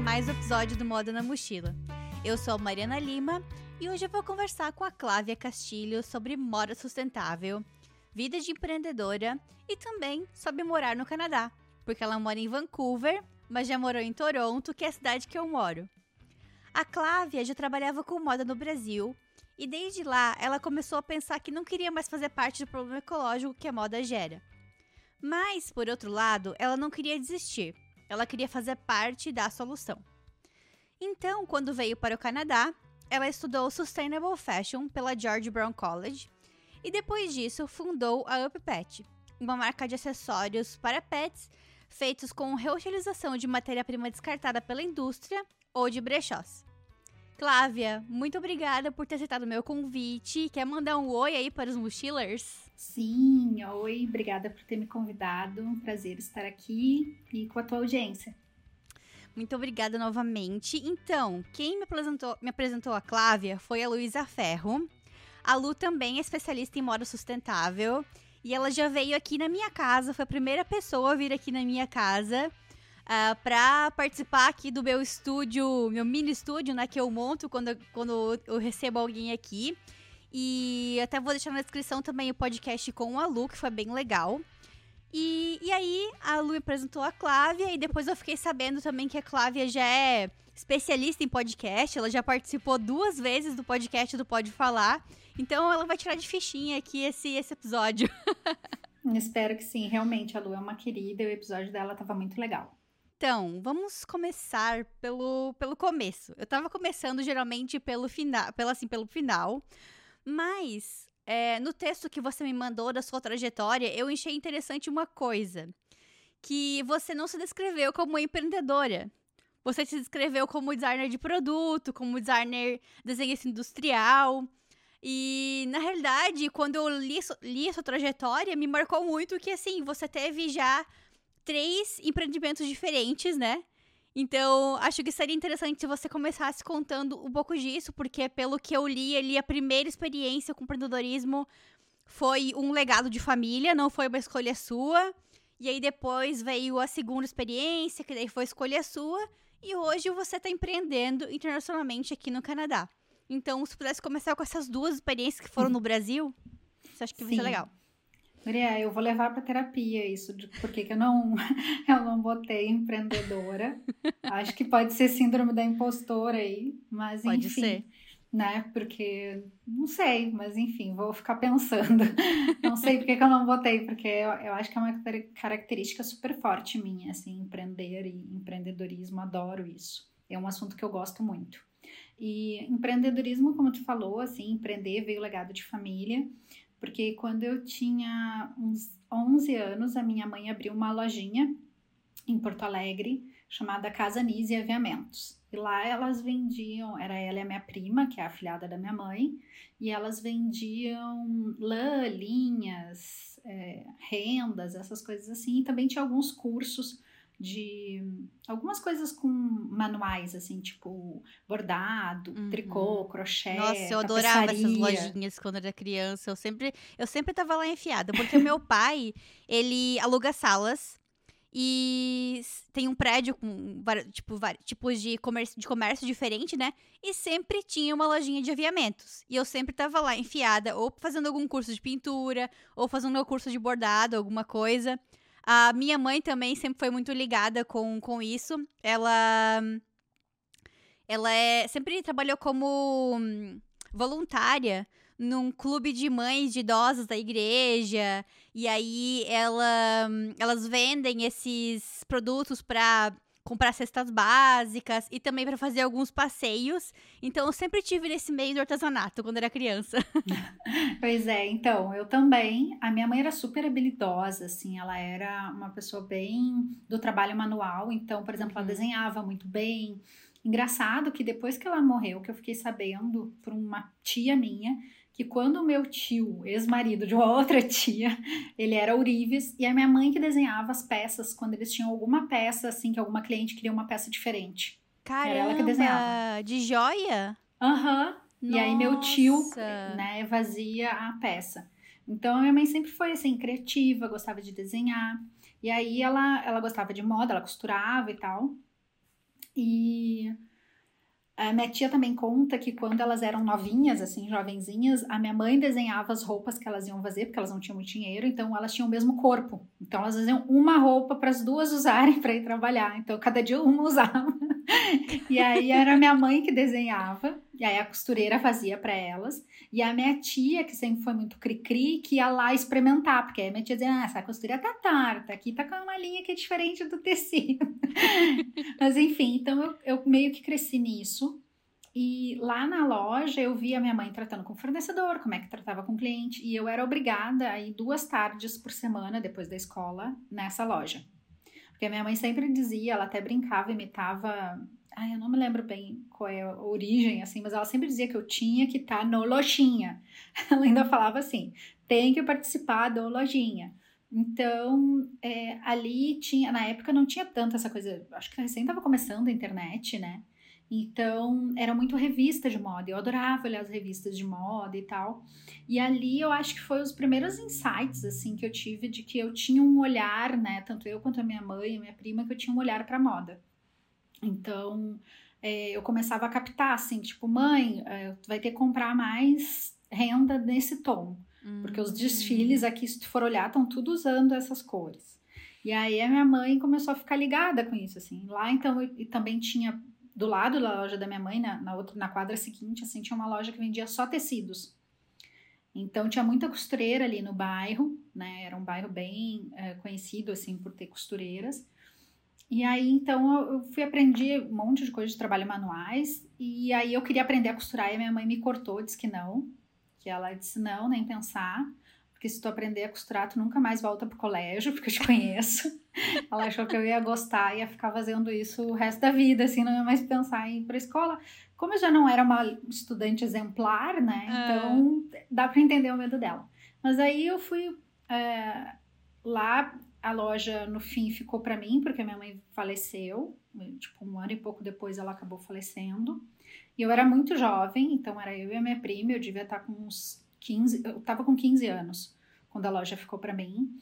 mais um episódio do Moda na Mochila. Eu sou a Mariana Lima e hoje eu vou conversar com a Clávia Castilho sobre moda sustentável, vida de empreendedora e também sobre morar no Canadá, porque ela mora em Vancouver, mas já morou em Toronto, que é a cidade que eu moro. A Clávia já trabalhava com moda no Brasil e desde lá ela começou a pensar que não queria mais fazer parte do problema ecológico que a moda gera. Mas, por outro lado, ela não queria desistir. Ela queria fazer parte da solução. Então, quando veio para o Canadá, ela estudou Sustainable Fashion pela George Brown College e depois disso fundou a UpPet, uma marca de acessórios para pets feitos com reutilização de matéria-prima descartada pela indústria ou de brechós. Flávia, muito obrigada por ter aceitado o meu convite. Quer mandar um oi aí para os mochilers? Sim, oi, obrigada por ter me convidado. Um prazer estar aqui e com a tua audiência. Muito obrigada novamente. Então, quem me apresentou, me apresentou a Clávia foi a Luísa Ferro. A Lu também é especialista em moda sustentável. E ela já veio aqui na minha casa, foi a primeira pessoa a vir aqui na minha casa uh, ah, para participar aqui do meu estúdio, meu mini estúdio, né, que eu monto quando, quando eu recebo alguém aqui. E até vou deixar na descrição também o podcast com a Lu, que foi bem legal. E, e aí, a Lu me apresentou a Clávia, e depois eu fiquei sabendo também que a Clávia já é especialista em podcast, ela já participou duas vezes do podcast do Pode Falar, então ela vai tirar de fichinha aqui esse, esse episódio. Espero que sim, realmente, a Lu é uma querida e o episódio dela tava muito legal. Então, vamos começar pelo, pelo começo. Eu tava começando geralmente pelo final, pelo, assim, pelo final, mas é, no texto que você me mandou da sua trajetória, eu achei interessante uma coisa. Que você não se descreveu como empreendedora. Você se descreveu como designer de produto, como designer desenhista industrial. E, na realidade, quando eu li, li a sua trajetória, me marcou muito que, assim, você teve já três empreendimentos diferentes, né? Então, acho que seria interessante se você começasse contando um pouco disso, porque pelo que eu li ali, a primeira experiência com empreendedorismo foi um legado de família, não foi uma escolha sua. E aí depois veio a segunda experiência, que daí foi escolha sua. E hoje você está empreendendo internacionalmente aqui no Canadá. Então, se pudesse começar com essas duas experiências que foram no Brasil, você acha que vai ser legal? Maria, eu vou levar para terapia isso, de por que eu não, eu não botei empreendedora. Acho que pode ser síndrome da impostora aí, mas pode enfim. Ser. Né? Porque não sei, mas enfim, vou ficar pensando. Não sei por que, eu não botei, porque eu, eu acho que é uma característica super forte minha, assim, empreender e empreendedorismo, adoro isso. É um assunto que eu gosto muito. E empreendedorismo, como tu falou, assim, empreender veio legado de família. Porque quando eu tinha uns 11 anos, a minha mãe abriu uma lojinha em Porto Alegre chamada Casa Nise Aviamentos. E lá elas vendiam, era ela e a minha prima, que é a afilhada da minha mãe, e elas vendiam lã, linhas, é, rendas, essas coisas assim. E também tinha alguns cursos de algumas coisas com manuais, assim, tipo bordado, uhum. tricô, crochê. Nossa, eu adorava essas lojinhas quando era criança. Eu sempre, eu sempre tava lá enfiada, porque o meu pai, ele aluga salas e tem um prédio com tipo, vários tipos de comércio, de comércio diferente, né? E sempre tinha uma lojinha de aviamentos. E eu sempre tava lá enfiada, ou fazendo algum curso de pintura, ou fazendo meu curso de bordado, alguma coisa. A minha mãe também sempre foi muito ligada com, com isso. Ela. Ela é, sempre trabalhou como voluntária num clube de mães de idosos da igreja. E aí ela, elas vendem esses produtos para comprar cestas básicas e também para fazer alguns passeios. Então eu sempre tive nesse meio do artesanato quando era criança. pois é, então, eu também. A minha mãe era super habilidosa, assim, ela era uma pessoa bem do trabalho manual, então, por exemplo, ela uhum. desenhava muito bem. Engraçado que depois que ela morreu, que eu fiquei sabendo por uma tia minha, que quando o meu tio, ex-marido de uma outra tia, ele era ourives, e a minha mãe que desenhava as peças quando eles tinham alguma peça, assim, que alguma cliente queria uma peça diferente. Caramba, era ela que desenhava. De joia? Aham. Uhum. E aí meu tio, né, fazia a peça. Então a minha mãe sempre foi assim criativa, gostava de desenhar. E aí ela ela gostava de moda, ela costurava e tal. E a minha tia também conta que quando elas eram novinhas, assim, jovenzinhas, a minha mãe desenhava as roupas que elas iam fazer, porque elas não tinham muito dinheiro, então elas tinham o mesmo corpo. Então elas faziam uma roupa para as duas usarem para ir trabalhar. Então cada dia uma usava. E aí era minha mãe que desenhava, e aí a costureira fazia para elas. E a minha tia, que sempre foi muito cri-cri, que ia lá experimentar, porque a minha tia dizia: ah, essa costura tá torta, aqui tá com uma linha que é diferente do tecido. Mas enfim, então eu, eu meio que cresci nisso. E lá na loja eu via minha mãe tratando com o fornecedor, como é que tratava com o cliente, e eu era obrigada a ir duas tardes por semana depois da escola nessa loja. Porque a minha mãe sempre dizia, ela até brincava, imitava Ai, eu não me lembro bem qual é a origem, assim, mas ela sempre dizia que eu tinha que estar tá no lojinha. Ela ainda falava assim: tem que participar do lojinha. Então, é, ali tinha, na época não tinha tanto essa coisa, acho que recém estava começando a internet, né? Então, era muito revista de moda. Eu adorava olhar as revistas de moda e tal. E ali eu acho que foi os primeiros insights, assim, que eu tive de que eu tinha um olhar, né? Tanto eu quanto a minha mãe a minha prima, que eu tinha um olhar para moda. Então, é, eu começava a captar, assim, tipo, mãe, é, tu vai ter que comprar mais renda nesse tom. Uhum. Porque os desfiles aqui, se tu for olhar, estão tudo usando essas cores. E aí a minha mãe começou a ficar ligada com isso, assim. Lá, então, e também tinha, do lado da loja da minha mãe, na, na, outra, na quadra seguinte, assim, tinha uma loja que vendia só tecidos. Então, tinha muita costureira ali no bairro, né? Era um bairro bem é, conhecido, assim, por ter costureiras. E aí, então, eu fui aprender um monte de coisa de trabalho manuais. E aí, eu queria aprender a costurar e a minha mãe me cortou, disse que não. Que ela disse, não, nem pensar. Porque se tu aprender a costurar, tu nunca mais volta pro colégio, porque eu te conheço. Ela achou que eu ia gostar e ia ficar fazendo isso o resto da vida, assim, não ia mais pensar em ir pra escola. Como eu já não era uma estudante exemplar, né? Ah. Então, dá para entender o medo dela. Mas aí eu fui é, lá a loja no fim ficou para mim, porque minha mãe faleceu, tipo um ano e pouco depois ela acabou falecendo. E eu era muito jovem, então era eu e a minha prima, eu devia estar com uns 15, eu tava com 15 anos quando a loja ficou para mim.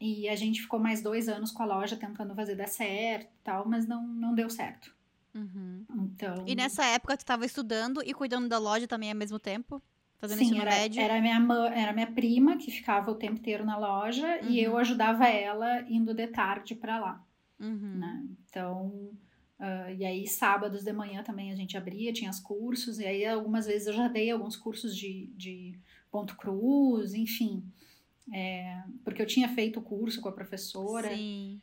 E a gente ficou mais dois anos com a loja tentando fazer dar certo e tal, mas não, não deu certo. Uhum. Então... E nessa época tu estava estudando e cuidando da loja também ao mesmo tempo? Fazendo Sim, ensino era, médio? Era minha, era minha prima que ficava o tempo inteiro na loja uhum. e eu ajudava ela indo de tarde para lá. Uhum. Né? Então, uh, e aí sábados de manhã também a gente abria, tinha os cursos, e aí algumas vezes eu já dei alguns cursos de, de ponto cruz, enfim. É, porque eu tinha feito o curso com a professora. Sim.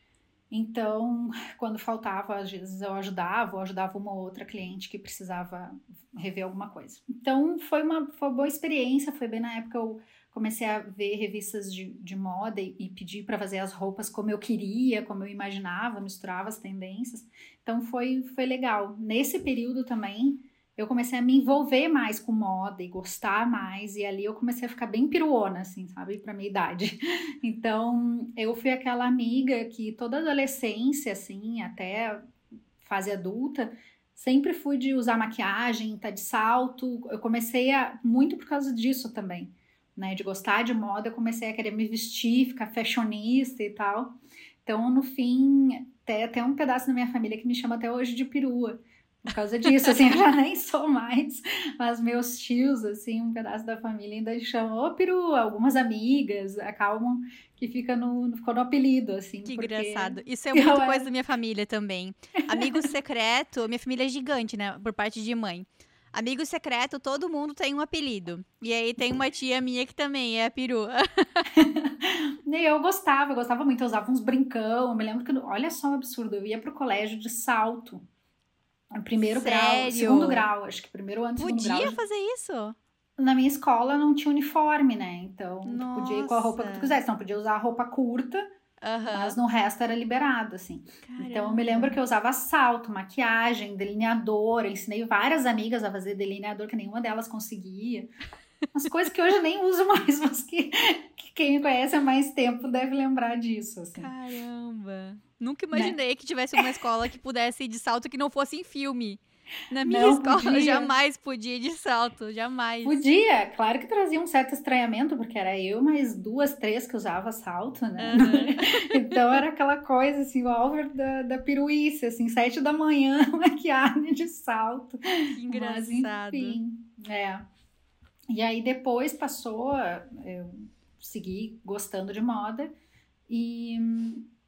Então, quando faltava, às vezes eu ajudava, ou ajudava uma outra cliente que precisava rever alguma coisa. Então, foi uma, foi uma boa experiência. Foi bem na época eu comecei a ver revistas de, de moda e, e pedir para fazer as roupas como eu queria, como eu imaginava, misturava as tendências. Então, foi, foi legal. Nesse período também, eu comecei a me envolver mais com moda e gostar mais, e ali eu comecei a ficar bem piruona, assim, sabe, pra minha idade. Então, eu fui aquela amiga que toda adolescência, assim, até fase adulta, sempre fui de usar maquiagem, tá de salto. Eu comecei a, muito por causa disso também, né, de gostar de moda, eu comecei a querer me vestir, ficar fashionista e tal. Então, no fim, até, até um pedaço da minha família que me chama até hoje de perua por causa disso, assim, eu já nem sou mais, mas meus tios, assim, um pedaço da família ainda chamam, ô peru, algumas amigas acalmam que fica no, ficou no apelido, assim. Que porque... engraçado. Isso é muito coisa da minha família também. Amigo secreto, minha família é gigante, né, por parte de mãe. Amigo secreto, todo mundo tem um apelido. E aí tem uma tia minha que também é a peru. eu gostava, eu gostava muito, eu usava uns brincão. Eu me lembro que, olha só o absurdo, eu ia pro colégio de salto. Primeiro Sério? grau, segundo grau, acho que primeiro ano, segundo grau. Podia fazer isso? Na minha escola não tinha uniforme, né? Então, tu podia ir com a roupa que tu quisesse. Não podia usar a roupa curta, uhum. mas no resto era liberado, assim. Caramba. Então, eu me lembro que eu usava salto, maquiagem, delineador. Eu ensinei várias amigas a fazer delineador, que nenhuma delas conseguia. Umas coisas que hoje eu nem uso mais, mas que, que quem me conhece há mais tempo deve lembrar disso, assim. Caramba! Nunca né? imaginei né? que tivesse uma escola que pudesse ir de salto que não fosse em filme. Na minha não escola podia. jamais podia ir de salto, jamais. Podia, claro que trazia um certo estranhamento, porque era eu mais duas, três que usava salto, né? Uhum. então era aquela coisa assim, o Álvaro da, da piruíce, assim, sete da manhã, maquiagem de salto. Que engraçado. Mas, enfim, é. E aí depois passou, eu segui gostando de moda e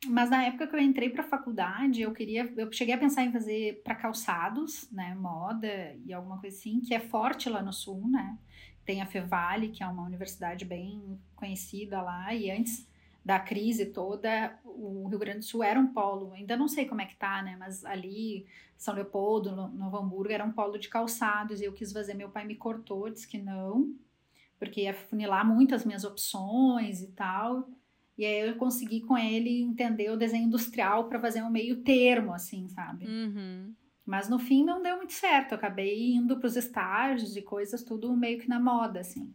mas na época que eu entrei para a faculdade, eu queria, eu cheguei a pensar em fazer para calçados, né, moda e alguma coisa assim, que é forte lá no sul, né? Tem a Fevale, que é uma universidade bem conhecida lá, e antes da crise toda, o Rio Grande do Sul era um polo, ainda não sei como é que tá, né, mas ali São Leopoldo, Novo Hamburgo, era um polo de calçados, e eu quis fazer, meu pai me cortou, disse que não, porque ia funilar muito as minhas opções e tal. E aí eu consegui com ele entender o desenho industrial para fazer um meio termo, assim, sabe? Uhum. Mas no fim não deu muito certo. Eu acabei indo para os estágios e coisas, tudo meio que na moda, assim.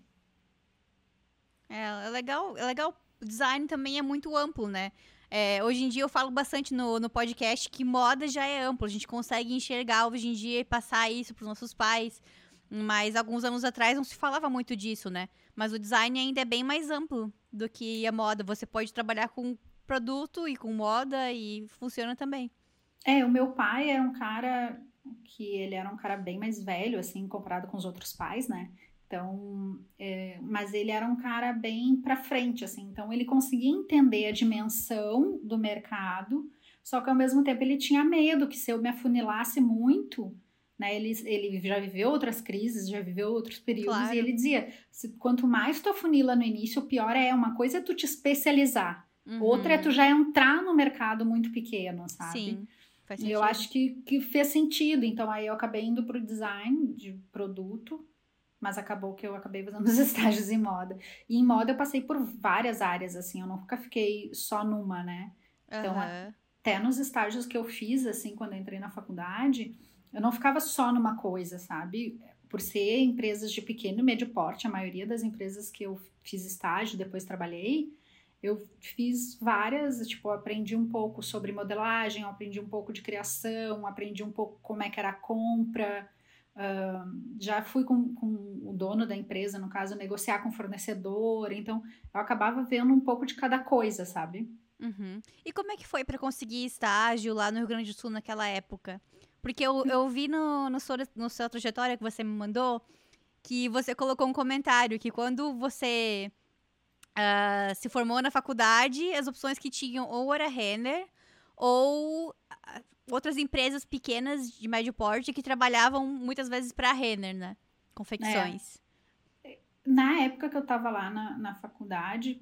É, é legal, é legal. O design também é muito amplo, né? É, hoje em dia eu falo bastante no, no podcast que moda já é amplo. A gente consegue enxergar hoje em dia e passar isso para os nossos pais. Mas alguns anos atrás não se falava muito disso, né? Mas o design ainda é bem mais amplo do que a moda. Você pode trabalhar com produto e com moda e funciona também. É, o meu pai era um cara que ele era um cara bem mais velho, assim, comparado com os outros pais, né? Então, é, mas ele era um cara bem para frente, assim. Então, ele conseguia entender a dimensão do mercado, só que ao mesmo tempo ele tinha medo que se eu me afunilasse muito, né? Ele, ele já viveu outras crises, já viveu outros períodos, claro. e ele dizia: se, quanto mais tu afunila no início, pior é. Uma coisa é tu te especializar, uhum. outra é tu já entrar no mercado muito pequeno, sabe? Sim. Sentido. Eu acho que, que fez sentido. Então, aí eu acabei indo pro design de produto, mas acabou que eu acabei fazendo os estágios em moda. E em moda eu passei por várias áreas, assim, eu nunca fiquei só numa, né? Então, uhum. até nos estágios que eu fiz, assim, quando eu entrei na faculdade, eu não ficava só numa coisa, sabe? Por ser empresas de pequeno e médio porte, a maioria das empresas que eu fiz estágio, depois trabalhei, eu fiz várias, tipo, aprendi um pouco sobre modelagem, aprendi um pouco de criação, aprendi um pouco como é que era a compra, uh, já fui com, com o dono da empresa, no caso, negociar com o fornecedor, então eu acabava vendo um pouco de cada coisa, sabe? Uhum. E como é que foi para conseguir estágio lá no Rio Grande do Sul naquela época? Porque eu, eu vi no, no, sua, no sua trajetória que você me mandou que você colocou um comentário que quando você uh, se formou na faculdade, as opções que tinham ou era Renner ou uh, outras empresas pequenas de médio porte que trabalhavam muitas vezes para Renner, né? Confecções. É. Na época que eu estava lá na, na faculdade,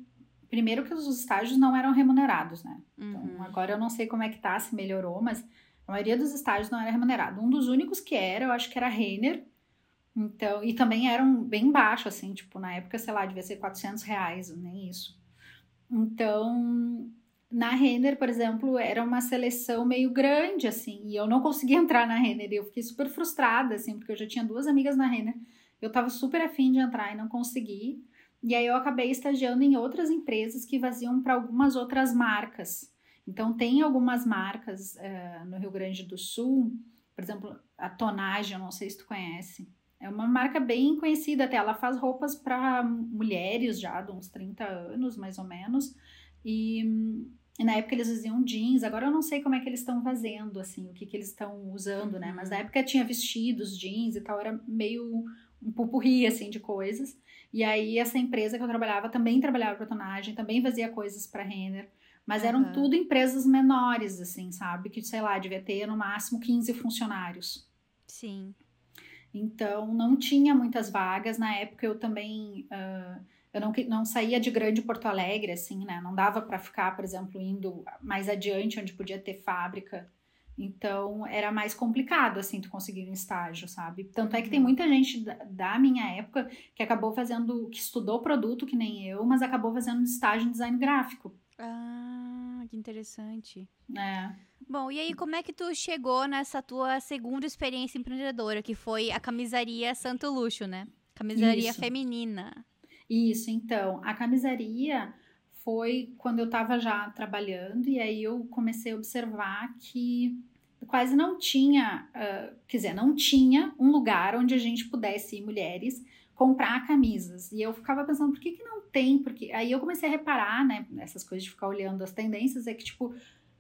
primeiro que os estágios não eram remunerados, né? Então, uhum. agora eu não sei como é que tá, se melhorou, mas a maioria dos estágios não era remunerado. Um dos únicos que era, eu acho que era Renner. Então, e também eram bem baixo, assim, tipo, na época, sei lá, devia ser 400 reais, nem isso. Então, na Renner, por exemplo, era uma seleção meio grande, assim, e eu não conseguia entrar na Renner, e eu fiquei super frustrada, assim, porque eu já tinha duas amigas na Renner, eu tava super afim de entrar e não consegui, e aí eu acabei estagiando em outras empresas que vaziam para algumas outras marcas, então, tem algumas marcas uh, no Rio Grande do Sul, por exemplo, a Tonagem, eu não sei se tu conhece. É uma marca bem conhecida até. Ela faz roupas para mulheres já de uns 30 anos, mais ou menos. E, e, na época eles faziam jeans. Agora eu não sei como é que eles estão fazendo, assim, o que, que eles estão usando, né? Mas na uhum. época tinha vestidos, jeans e tal. Era meio um pupurri, assim, de coisas. E aí essa empresa que eu trabalhava também trabalhava para Tonagem, também fazia coisas para Renner. Mas eram uhum. tudo empresas menores, assim, sabe? Que, sei lá, devia ter no máximo 15 funcionários. Sim. Então, não tinha muitas vagas. Na época, eu também. Uh, eu não, não saía de grande Porto Alegre, assim, né? Não dava para ficar, por exemplo, indo mais adiante, onde podia ter fábrica. Então, era mais complicado, assim, tu conseguir um estágio, sabe? Tanto é que tem uhum. muita gente da, da, minha época que acabou fazendo, que estudou produto, que nem eu, mas acabou fazendo estágio em design gráfico. Ah, que interessante. É. Bom, e aí como é que tu chegou nessa tua segunda experiência empreendedora, que foi a camisaria Santo Luxo, né? Camisaria Isso. feminina. Isso, então, a camisaria foi quando eu estava já trabalhando e aí eu comecei a observar que quase não tinha, uh, quer dizer, não tinha um lugar onde a gente pudesse ir, mulheres, comprar camisas. E eu ficava pensando, por que, que não tem? Porque aí eu comecei a reparar, né, nessas coisas de ficar olhando as tendências, é que, tipo,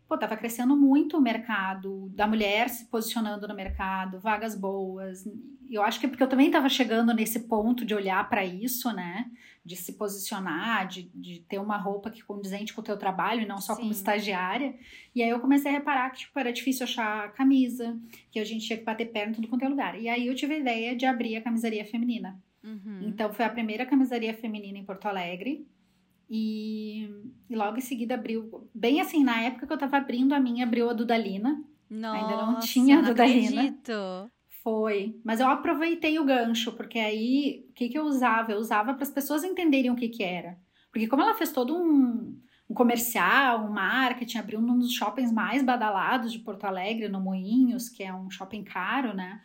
pô, tava crescendo muito o mercado da mulher se posicionando no mercado, vagas boas. Eu acho que é porque eu também estava chegando nesse ponto de olhar para isso, né? De se posicionar, de, de ter uma roupa que condizente com o teu trabalho e não só Sim. como estagiária. E aí eu comecei a reparar que tipo, era difícil achar camisa, que a gente tinha que bater perna em tudo quanto é lugar. E aí eu tive a ideia de abrir a camisaria feminina. Uhum. Então foi a primeira camisaria feminina em Porto Alegre. E, e, logo em seguida abriu, bem assim, na época que eu tava abrindo a minha, abriu a Dudalina. Nossa, Ainda não tinha a Dudalina. Acredito. Foi, mas eu aproveitei o gancho, porque aí o que, que eu usava? Eu usava para as pessoas entenderem o que, que era. Porque como ela fez todo um, um comercial, um marketing, abriu um dos shoppings mais badalados de Porto Alegre, no Moinhos, que é um shopping caro, né?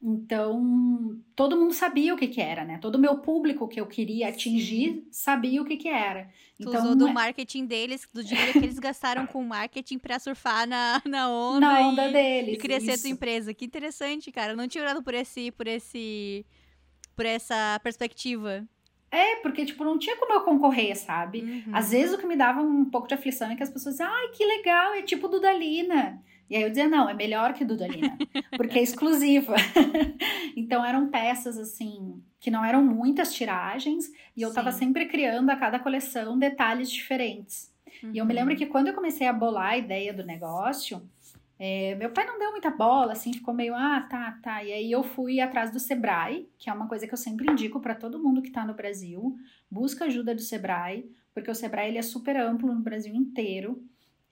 Então, todo mundo sabia o que que era, né? Todo o meu público que eu queria atingir Sim. sabia o que que era. Tu então, usou do é marketing deles, do dinheiro que eles gastaram com marketing para surfar na, na onda, na onda e, deles, e crescer isso. a tua empresa. Que interessante, cara. Eu não tinha olhado por esse, por esse, por essa perspectiva. É, porque, tipo, não tinha como eu concorrer, sabe? Uhum. Às vezes o que me dava um pouco de aflição é que as pessoas diziam, ai, que legal, é tipo do Dalina. E aí eu dizia, não, é melhor que Dudalina, porque é exclusiva. então eram peças, assim, que não eram muitas tiragens, e eu estava sempre criando a cada coleção detalhes diferentes. Uhum. E eu me lembro uhum. que quando eu comecei a bolar a ideia do negócio, é, meu pai não deu muita bola, assim, ficou meio, ah, tá, tá. E aí eu fui atrás do Sebrae, que é uma coisa que eu sempre indico para todo mundo que está no Brasil. Busca ajuda do Sebrae, porque o Sebrae ele é super amplo no Brasil inteiro.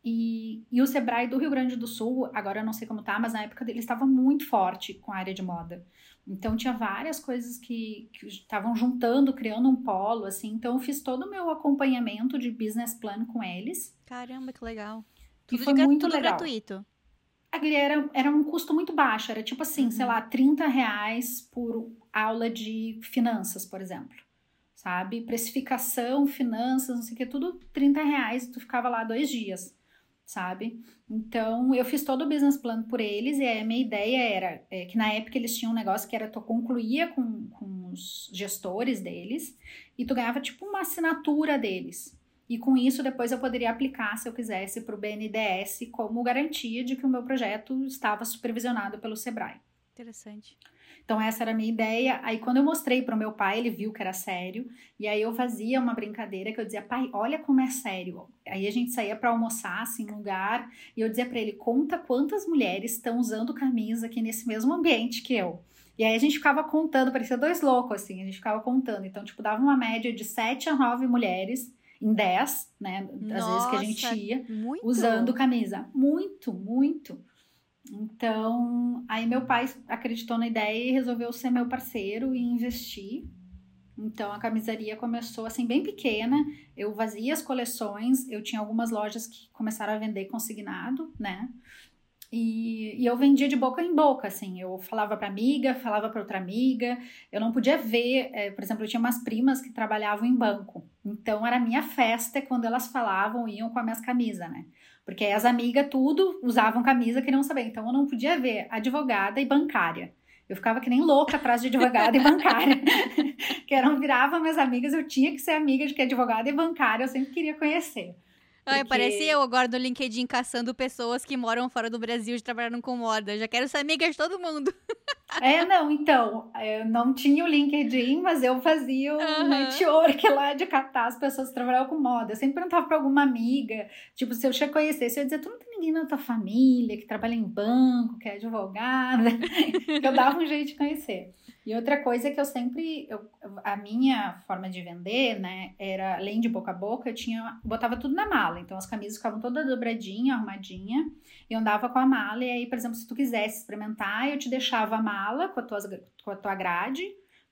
E, e o Sebrae do Rio Grande do Sul, agora eu não sei como tá, mas na época ele estava muito forte com a área de moda. Então tinha várias coisas que estavam juntando, criando um polo, assim. Então eu fiz todo o meu acompanhamento de business plan com eles. Caramba, que legal. Tudo e foi muito tudo legal. gratuito. Era, era um custo muito baixo, era tipo assim, uhum. sei lá, 30 reais por aula de finanças, por exemplo. Sabe? Precificação, finanças, não sei o que, tudo 30 reais, tu ficava lá dois dias sabe? Então, eu fiz todo o business plan por eles e a minha ideia era é, que na época eles tinham um negócio que era tu concluía com, com os gestores deles e tu ganhava tipo uma assinatura deles. E com isso, depois eu poderia aplicar, se eu quisesse, para o BNDES como garantia de que o meu projeto estava supervisionado pelo Sebrae. Interessante. Então essa era a minha ideia. Aí quando eu mostrei para o meu pai, ele viu que era sério. E aí eu fazia uma brincadeira que eu dizia: "Pai, olha como é sério". Aí a gente saía para almoçar assim, em lugar, e eu dizia para ele: "Conta quantas mulheres estão usando camisa aqui nesse mesmo ambiente que eu". E aí a gente ficava contando, parecia dois loucos assim, a gente ficava contando. Então, tipo, dava uma média de 7 a 9 mulheres em 10, né, Nossa, vezes que a gente ia, muito. usando camisa. Muito, muito. Então, aí meu pai acreditou na ideia e resolveu ser meu parceiro e investir. Então, a camisaria começou assim, bem pequena. Eu vazia as coleções, eu tinha algumas lojas que começaram a vender consignado, né? E, e eu vendia de boca em boca, assim. Eu falava para amiga, falava para outra amiga. Eu não podia ver, é, por exemplo, eu tinha umas primas que trabalhavam em banco. Então, era minha festa quando elas falavam, iam com as minhas camisas, né? Porque as amigas tudo usavam camisa, queriam saber. Então eu não podia ver advogada e bancária. Eu ficava que nem louca atrás de advogada e bancária. que eram, viravam minhas amigas, eu tinha que ser amiga de que advogada e bancária, eu sempre queria conhecer. Ai, parece eu agora no LinkedIn caçando pessoas que moram fora do Brasil e trabalham com moda. Já quero ser amiga de todo mundo. É, não, então, eu não tinha o LinkedIn, mas eu fazia o uhum. network lá de catar as pessoas que trabalhavam com moda. Eu sempre perguntava pra alguma amiga, tipo, se eu já conhecesse, eu ia dizer, tu não tem ninguém na tua família que trabalha em banco, que é advogada, eu dava um jeito de conhecer. E outra coisa que eu sempre, eu, a minha forma de vender, né, era além de boca a boca, eu tinha, botava tudo na mala. Então as camisas ficavam toda dobradinha, arrumadinha, e eu andava com a mala. E aí, por exemplo, se tu quisesse experimentar, eu te deixava a mala com a tua, com a tua grade,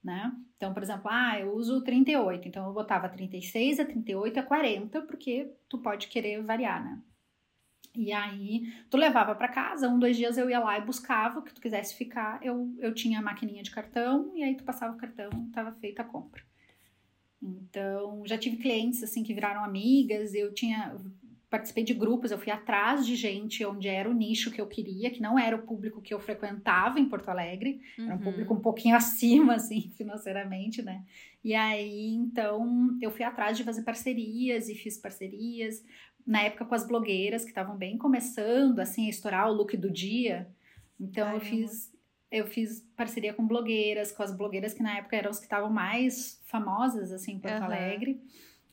né? Então, por exemplo, ah, eu uso 38, então eu botava 36 a 38 a 40, porque tu pode querer variar, né? E aí, tu levava para casa, um, dois dias eu ia lá e buscava o que tu quisesse ficar. Eu, eu tinha a maquininha de cartão, e aí tu passava o cartão, tava feita a compra. Então, já tive clientes, assim, que viraram amigas. Eu tinha, participei de grupos, eu fui atrás de gente onde era o nicho que eu queria, que não era o público que eu frequentava em Porto Alegre, uhum. era um público um pouquinho acima, assim, financeiramente, né? E aí, então, eu fui atrás de fazer parcerias e fiz parcerias, na época com as blogueiras que estavam bem começando, assim, a estourar o look do dia. Então, Ai, eu fiz... Eu fiz parceria com blogueiras, com as blogueiras que na época eram as que estavam mais famosas, assim, em Porto uhum. Alegre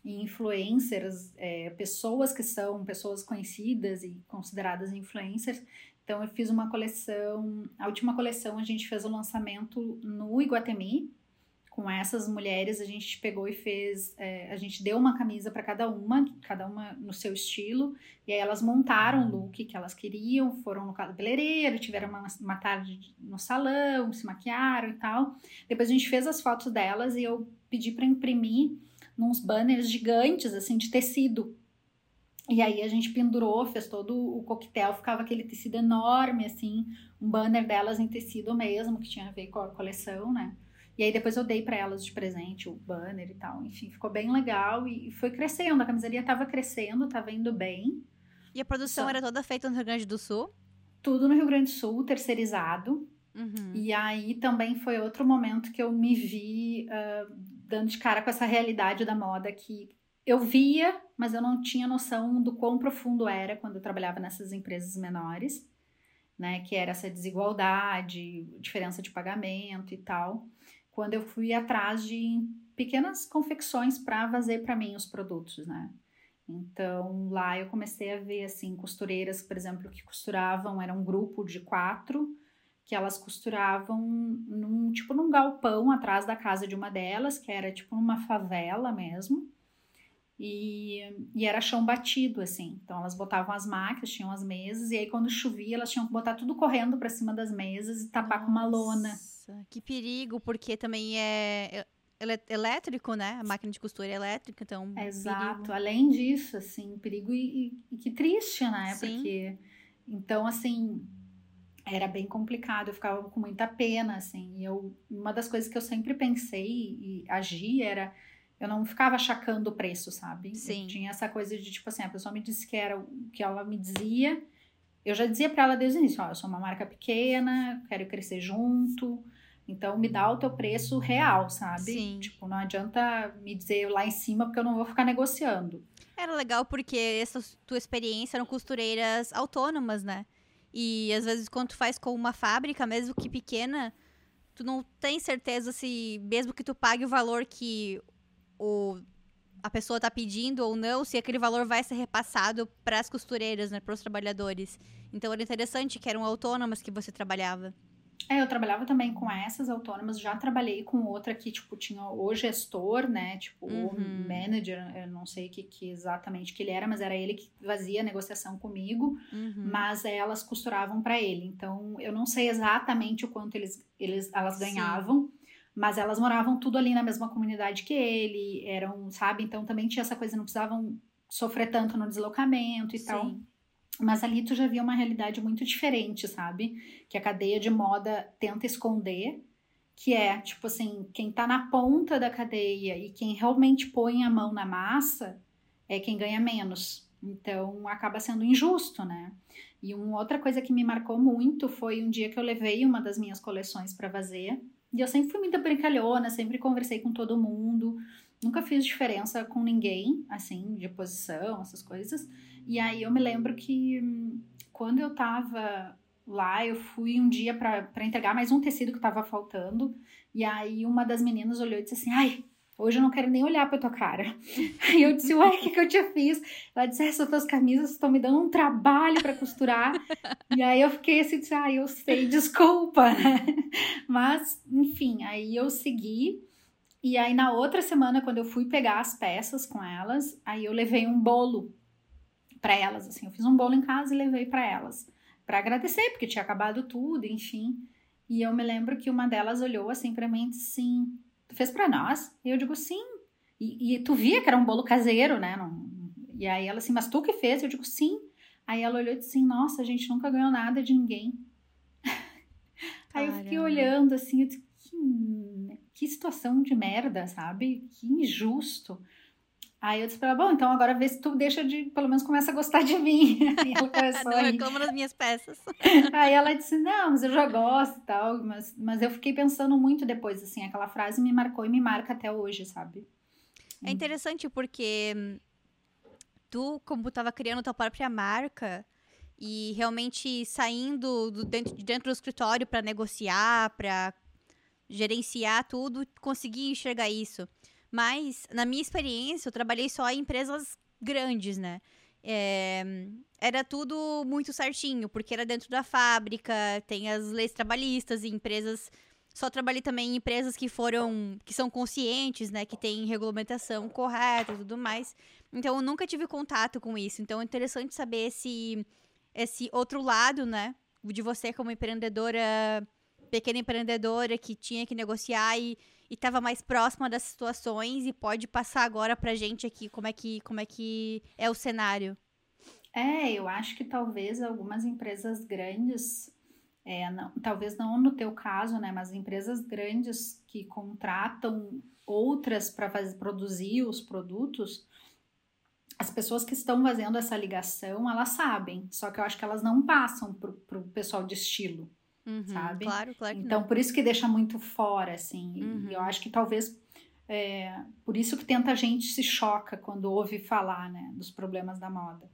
influencers, é, pessoas que são pessoas conhecidas e consideradas influencers. Então eu fiz uma coleção, a última coleção a gente fez o lançamento no Iguatemi, com essas mulheres a gente pegou e fez, é, a gente deu uma camisa para cada uma, cada uma no seu estilo, e aí elas montaram o look que elas queriam, foram no cabeleireiro, tiveram uma, uma tarde no salão, se maquiaram e tal. Depois a gente fez as fotos delas e eu pedi para imprimir nos banners gigantes, assim, de tecido. E aí a gente pendurou, fez todo o coquetel, ficava aquele tecido enorme, assim, um banner delas em tecido mesmo, que tinha a ver com a coleção, né? E aí depois eu dei para elas de presente o banner e tal. Enfim, ficou bem legal e foi crescendo. A camisaria tava crescendo, tava indo bem. E a produção Só... era toda feita no Rio Grande do Sul? Tudo no Rio Grande do Sul, terceirizado. Uhum. E aí também foi outro momento que eu me vi uh, dando de cara com essa realidade da moda que eu via, mas eu não tinha noção do quão profundo era quando eu trabalhava nessas empresas menores, né? Que era essa desigualdade, diferença de pagamento e tal. Quando eu fui atrás de pequenas confecções para fazer para mim os produtos, né? Então lá eu comecei a ver assim costureiras, por exemplo, que costuravam, era um grupo de quatro que elas costuravam num tipo num galpão atrás da casa de uma delas, que era tipo numa favela mesmo. E, e era chão batido, assim. Então elas botavam as máquinas, tinham as mesas, e aí quando chovia, elas tinham que botar tudo correndo para cima das mesas e tapar Nossa, com uma lona. Que perigo, porque também é elétrico, né? A máquina de costura é elétrica, então. Exato. Perigo. Além disso, assim, perigo e, e, e que triste, né? Sim. Porque. Então, assim, era bem complicado, eu ficava com muita pena, assim. E eu, uma das coisas que eu sempre pensei e agi era eu não ficava achacando o preço, sabe? Sim. Eu tinha essa coisa de tipo assim, a pessoa me disse que era o que ela me dizia. Eu já dizia para ela desde o início, ó, eu sou uma marca pequena, quero crescer junto. Então me dá o teu preço real, sabe? Sim. Tipo, não adianta me dizer lá em cima porque eu não vou ficar negociando. Era legal porque essa tua experiência eram costureiras autônomas, né? E às vezes quando tu faz com uma fábrica, mesmo que pequena, tu não tem certeza se, mesmo que tu pague o valor que o, a pessoa tá pedindo ou não, se aquele valor vai ser repassado para as costureiras, né, para os trabalhadores. Então era interessante que eram autônomas que você trabalhava. É, eu trabalhava também com essas autônomas, já trabalhei com outra que, tipo, tinha o gestor, né, tipo, uhum. o manager, eu não sei que, que exatamente que ele era, mas era ele que fazia a negociação comigo, uhum. mas elas costuravam para ele, então eu não sei exatamente o quanto eles, eles elas ganhavam, Sim. mas elas moravam tudo ali na mesma comunidade que ele, eram, sabe, então também tinha essa coisa, não precisavam sofrer tanto no deslocamento e Sim. tal. Mas ali tu já via uma realidade muito diferente, sabe? Que a cadeia de moda tenta esconder, que é, tipo assim, quem tá na ponta da cadeia e quem realmente põe a mão na massa é quem ganha menos. Então acaba sendo injusto, né? E uma outra coisa que me marcou muito foi um dia que eu levei uma das minhas coleções para fazer. E eu sempre fui muito brincalhona, sempre conversei com todo mundo, nunca fiz diferença com ninguém, assim, de posição, essas coisas. E aí eu me lembro que quando eu tava lá, eu fui um dia para entregar mais um tecido que tava faltando. E aí uma das meninas olhou e disse assim: Ai, hoje eu não quero nem olhar pra tua cara. Aí eu disse: Ué, o que, que eu te fiz? Ela disse: Essas tuas camisas estão me dando um trabalho para costurar. e aí eu fiquei assim: disse, Ah, eu sei, desculpa? Mas, enfim, aí eu segui. E aí na outra semana, quando eu fui pegar as peças com elas, aí eu levei um bolo para elas, assim. Eu fiz um bolo em casa e levei para elas, para agradecer, porque tinha acabado tudo, enfim. E eu me lembro que uma delas olhou assim para mim e disse assim: Tu fez para nós? E eu digo: Sim. E, e, tu via que era um bolo caseiro, né? Não... E aí ela assim: Mas tu que fez? Eu digo: Sim. Aí ela olhou e disse assim: Nossa, a gente nunca ganhou nada de ninguém. aí eu fiquei olhando assim, eu disse, que, que situação de merda, sabe? Que injusto. Aí eu disse pra ela, bom, então agora vê se tu deixa de, pelo menos começa a gostar de mim. Aí ela começou não reclama das minhas peças. Aí ela disse, não, mas eu já gosto e tal. Mas, mas eu fiquei pensando muito depois, assim, aquela frase me marcou e me marca até hoje, sabe? É interessante porque tu, como tava criando tua própria marca e realmente saindo do dentro, de dentro do escritório para negociar, para gerenciar tudo, consegui enxergar isso. Mas, na minha experiência, eu trabalhei só em empresas grandes, né? É, era tudo muito certinho, porque era dentro da fábrica, tem as leis trabalhistas e empresas. Só trabalhei também em empresas que foram. que são conscientes, né? Que tem regulamentação correta e tudo mais. Então eu nunca tive contato com isso. Então é interessante saber esse, esse outro lado, né? De você como empreendedora, pequena empreendedora que tinha que negociar e e estava mais próxima das situações e pode passar agora pra gente aqui como é que, como é, que é o cenário. É, eu acho que talvez algumas empresas grandes, é, não, talvez não no teu caso, né, mas empresas grandes que contratam outras para produzir os produtos, as pessoas que estão fazendo essa ligação, elas sabem, só que eu acho que elas não passam para o pessoal de estilo. Uhum, sabe? Claro, claro. então, não. por isso que deixa muito fora, assim. Uhum. E eu acho que talvez é, por isso que tanta gente se choca quando ouve falar, né, dos problemas da moda.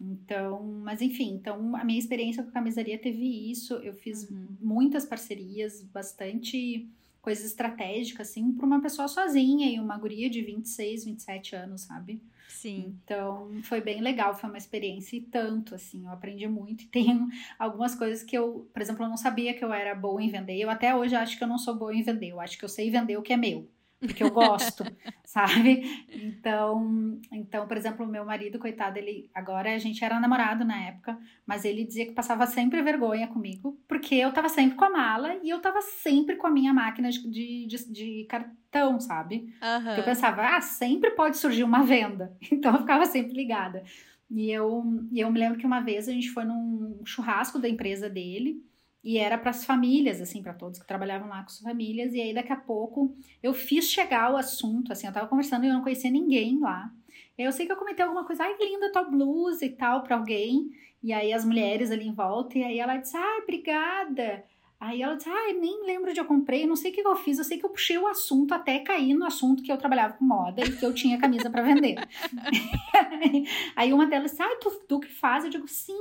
Então, mas enfim, então a minha experiência com a camisaria teve isso. Eu fiz uhum. muitas parcerias, bastante coisas estratégicas, assim, para uma pessoa sozinha e uma guria de 26, 27 anos, sabe? Sim. Então, foi bem legal, foi uma experiência e tanto, assim, eu aprendi muito. E tem algumas coisas que eu, por exemplo, eu não sabia que eu era boa em vender. Eu até hoje acho que eu não sou boa em vender. Eu acho que eu sei vender o que é meu porque eu gosto, sabe? Então, então, por exemplo, o meu marido, coitado, ele agora a gente era namorado na época, mas ele dizia que passava sempre vergonha comigo, porque eu tava sempre com a mala e eu tava sempre com a minha máquina de, de, de cartão, sabe? Uhum. Eu pensava, ah, sempre pode surgir uma venda. Então eu ficava sempre ligada. E eu, e eu me lembro que uma vez a gente foi num churrasco da empresa dele. E era para as famílias, assim, para todos que trabalhavam lá com as famílias. E aí, daqui a pouco, eu fiz chegar o assunto, assim, eu tava conversando e eu não conhecia ninguém lá. Eu sei que eu comentei alguma coisa, ai, linda tua blusa e tal, para alguém. E aí, as mulheres ali em volta, e aí ela disse, ai, obrigada. Aí ela disse, ah, nem lembro de eu comprei, não sei o que eu fiz, eu sei que eu puxei o assunto até cair no assunto que eu trabalhava com moda e que eu tinha camisa para vender. aí uma delas disse, ah, tu, tu que faz? Eu digo, sim.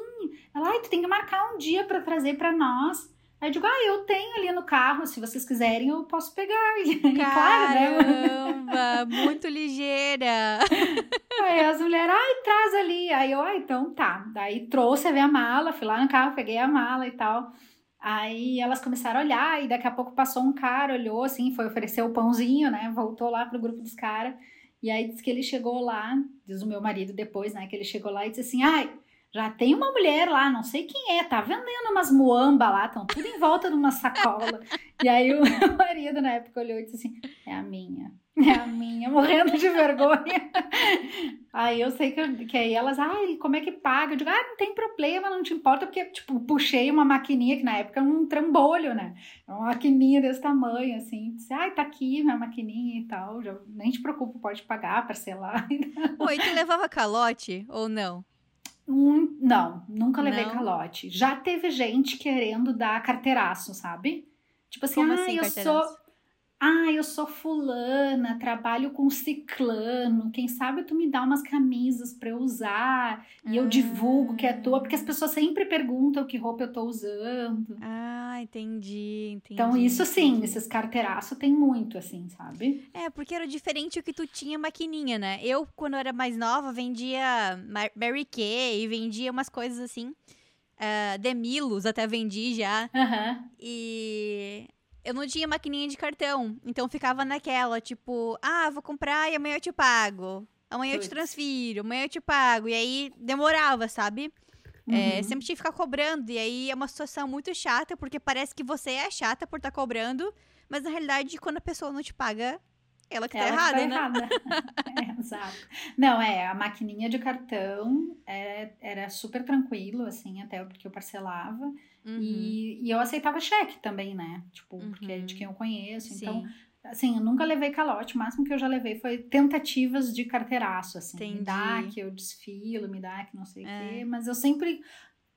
Ela, ah, tu tem que marcar um dia para trazer para nós. Aí eu digo, ah, eu tenho ali no carro, se vocês quiserem eu posso pegar. Caramba, claro, né? muito ligeira. Aí as mulheres, ai, traz ali. Aí eu, ah, então tá. Daí trouxe a minha mala, fui lá no carro, peguei a mala e tal. Aí elas começaram a olhar e daqui a pouco passou um cara, olhou assim, foi oferecer o pãozinho, né? Voltou lá pro grupo dos caras. E aí disse que ele chegou lá, diz o meu marido depois, né? Que ele chegou lá e disse assim: ai, já tem uma mulher lá, não sei quem é, tá vendendo umas muamba lá, estão tudo em volta de uma sacola. e aí o meu marido na época olhou e disse assim: é a minha. É a minha, morrendo de vergonha. aí eu sei que, que aí elas, ai, como é que paga? Eu digo, ah, não tem problema, não te importa, porque, tipo, puxei uma maquininha, que na época era um trambolho, né? Uma maquininha desse tamanho, assim. Disse, ai, tá aqui minha maquininha e tal, já, nem te preocupa, pode pagar, parcelar. Oi, tu levava calote ou não? Um, não, nunca levei não? calote. Já teve gente querendo dar carteiraço, sabe? Tipo assim, Como ah, assim, eu sou ah, eu sou fulana, trabalho com ciclano, quem sabe tu me dá umas camisas para eu usar e eu divulgo que é tua, porque as pessoas sempre perguntam que roupa eu tô usando. Ah, entendi, entendi. Então isso sim, esses carteiraços tem muito assim, sabe? É, porque era diferente o que tu tinha maquininha, né? Eu, quando era mais nova, vendia Mary Kay, vendia umas coisas assim. Uh, Demilos até vendi já. Uhum. E eu não tinha maquininha de cartão. Então ficava naquela, tipo, ah, vou comprar e amanhã eu te pago. Amanhã Puts. eu te transfiro, amanhã eu te pago. E aí demorava, sabe? É, uhum. É, sempre tinha que ficar cobrando. E aí é uma situação muito chata, porque parece que você é chata por estar tá cobrando. Mas na realidade, quando a pessoa não te paga, ela que tá ela errada, que tá né? Errada. é, exato. Não, é, a maquininha de cartão é, era super tranquilo, assim, até porque eu parcelava. Uhum. E, e eu aceitava cheque também, né? Tipo, uhum. porque é de quem eu conheço. Então, Sim. Então, assim, eu nunca levei calote, o máximo que eu já levei foi tentativas de carteiraço, assim. Entendi. Me dá que eu desfilo, me dá que não sei o é. quê, mas eu sempre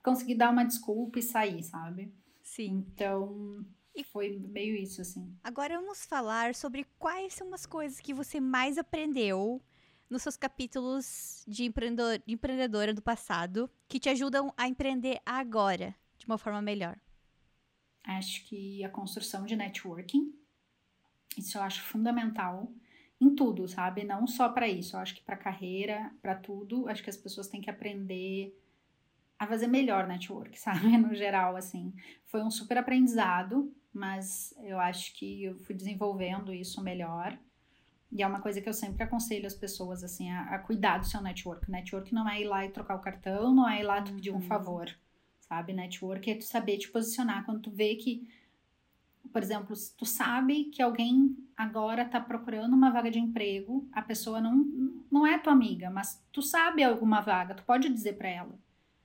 consegui dar uma desculpa e sair, sabe? Sim. Então, e foi meio isso, assim. Agora vamos falar sobre quais são as coisas que você mais aprendeu nos seus capítulos de, empreendedor, de empreendedora do passado que te ajudam a empreender agora de uma forma melhor. Acho que a construção de networking, isso eu acho fundamental em tudo, sabe? Não só para isso, eu acho que para carreira, para tudo, acho que as pessoas têm que aprender a fazer melhor network, sabe? No geral, assim. Foi um super aprendizado, mas eu acho que eu fui desenvolvendo isso melhor. E é uma coisa que eu sempre aconselho as pessoas, assim, a, a cuidar do seu network. Network não é ir lá e trocar o cartão, não é ir lá tu pedir um uhum. favor, sabe? Network é tu saber te posicionar quando tu vê que, por exemplo, tu sabe que alguém agora tá procurando uma vaga de emprego, a pessoa não, não é tua amiga, mas tu sabe alguma vaga, tu pode dizer para ela.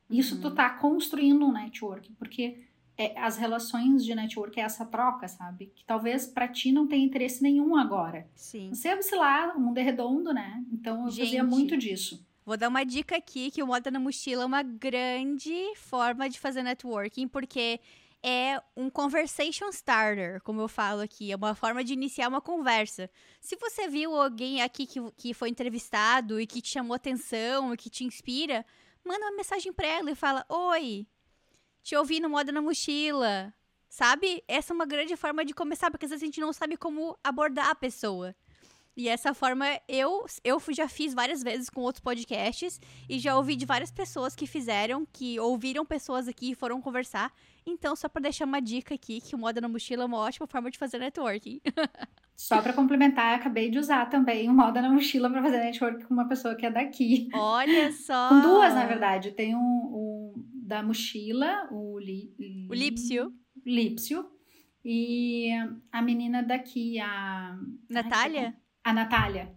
Isso uhum. tu tá construindo um network, porque é, as relações de network é essa troca, sabe? Que talvez para ti não tenha interesse nenhum agora. Sim. Você sei lá, o mundo é redondo, né? Então eu Gente, fazia muito disso. Vou dar uma dica aqui que o Moda na Mochila é uma grande forma de fazer networking, porque é um conversation starter, como eu falo aqui. É uma forma de iniciar uma conversa. Se você viu alguém aqui que, que foi entrevistado e que te chamou atenção e que te inspira, manda uma mensagem pra ela e fala: Oi, te ouvir no Moda na Mochila. Sabe? Essa é uma grande forma de começar, porque às vezes a gente não sabe como abordar a pessoa. E essa forma eu eu já fiz várias vezes com outros podcasts e já ouvi de várias pessoas que fizeram, que ouviram pessoas aqui e foram conversar. Então, só para deixar uma dica aqui, que o Moda na Mochila é uma ótima forma de fazer networking. Só para complementar, acabei de usar também o Moda na Mochila para fazer network com uma pessoa que é daqui. Olha só! com duas, na verdade. Tem um, um da mochila, o, li, o Lípsio. Lípsio. E a menina daqui, a. Natália? A Natália.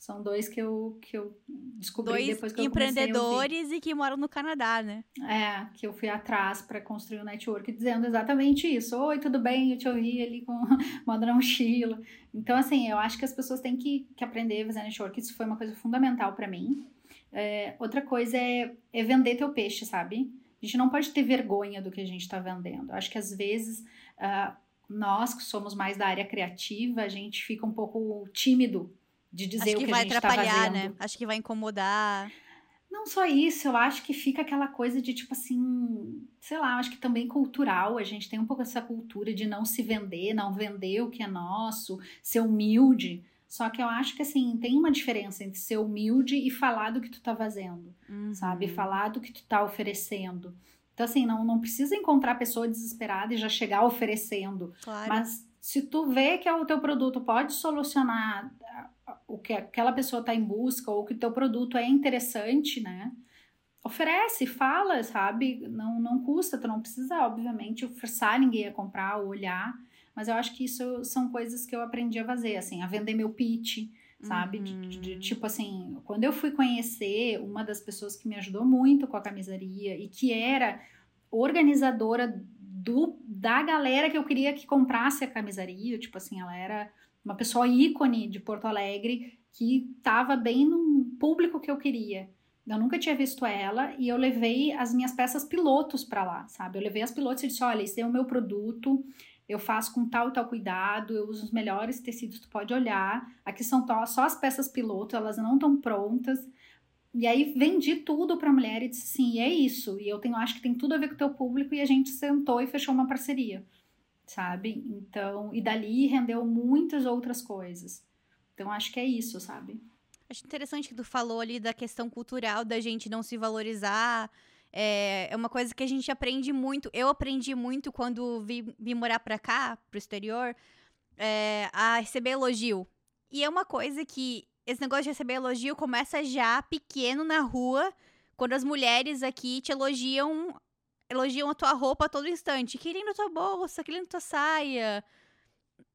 São dois que eu, que eu descobri dois depois que eu empreendedores e que moram no Canadá, né? É, que eu fui atrás para construir o um network dizendo exatamente isso. Oi, tudo bem? Eu te ouvi ali com moda na mochila. Então, assim, eu acho que as pessoas têm que, que aprender a fazer network. Isso foi uma coisa fundamental para mim. É, outra coisa é, é vender teu peixe, sabe? A gente não pode ter vergonha do que a gente está vendendo. Acho que às vezes uh, nós que somos mais da área criativa, a gente fica um pouco tímido de dizer o que, que a gente está fazendo. Né? Acho que vai incomodar. Não só isso, eu acho que fica aquela coisa de tipo assim, sei lá, acho que também cultural, a gente tem um pouco essa cultura de não se vender, não vender o que é nosso, ser humilde. Só que eu acho que assim, tem uma diferença entre ser humilde e falar do que tu tá fazendo, uhum. sabe? Falar do que tu tá oferecendo. Então, assim, não, não precisa encontrar pessoa desesperada e já chegar oferecendo. Claro. Mas se tu vê que o teu produto pode solucionar o que aquela pessoa está em busca ou que o teu produto é interessante, né? Oferece, fala, sabe? Não, não custa, tu não precisa, obviamente, forçar ninguém a comprar ou olhar. Mas eu acho que isso são coisas que eu aprendi a fazer, assim, a vender meu pitch, sabe? Uhum. De, de, de, tipo assim, quando eu fui conhecer uma das pessoas que me ajudou muito com a camisaria e que era organizadora do, da galera que eu queria que comprasse a camisaria, tipo assim, ela era uma pessoa ícone de Porto Alegre que estava bem no público que eu queria. Eu nunca tinha visto ela e eu levei as minhas peças pilotos para lá, sabe? Eu levei as pilotos e disse: olha, esse é o meu produto, eu faço com tal e tal cuidado, eu uso os melhores tecidos, tu pode olhar. Aqui são só as peças piloto, elas não estão prontas. E aí vendi tudo para a mulher e disse assim, é isso. E eu tenho, acho que tem tudo a ver com o teu público e a gente sentou e fechou uma parceria, sabe? Então, e dali rendeu muitas outras coisas. Então, acho que é isso, sabe? Acho interessante que tu falou ali da questão cultural da gente não se valorizar, é, é uma coisa que a gente aprende muito. Eu aprendi muito quando vim, morar pra cá, pro exterior, é, a receber elogio. E é uma coisa que esse negócio de receber elogio começa já pequeno na rua, quando as mulheres aqui te elogiam elogiam a tua roupa a todo instante. Que linda tua bolsa, que linda tua saia.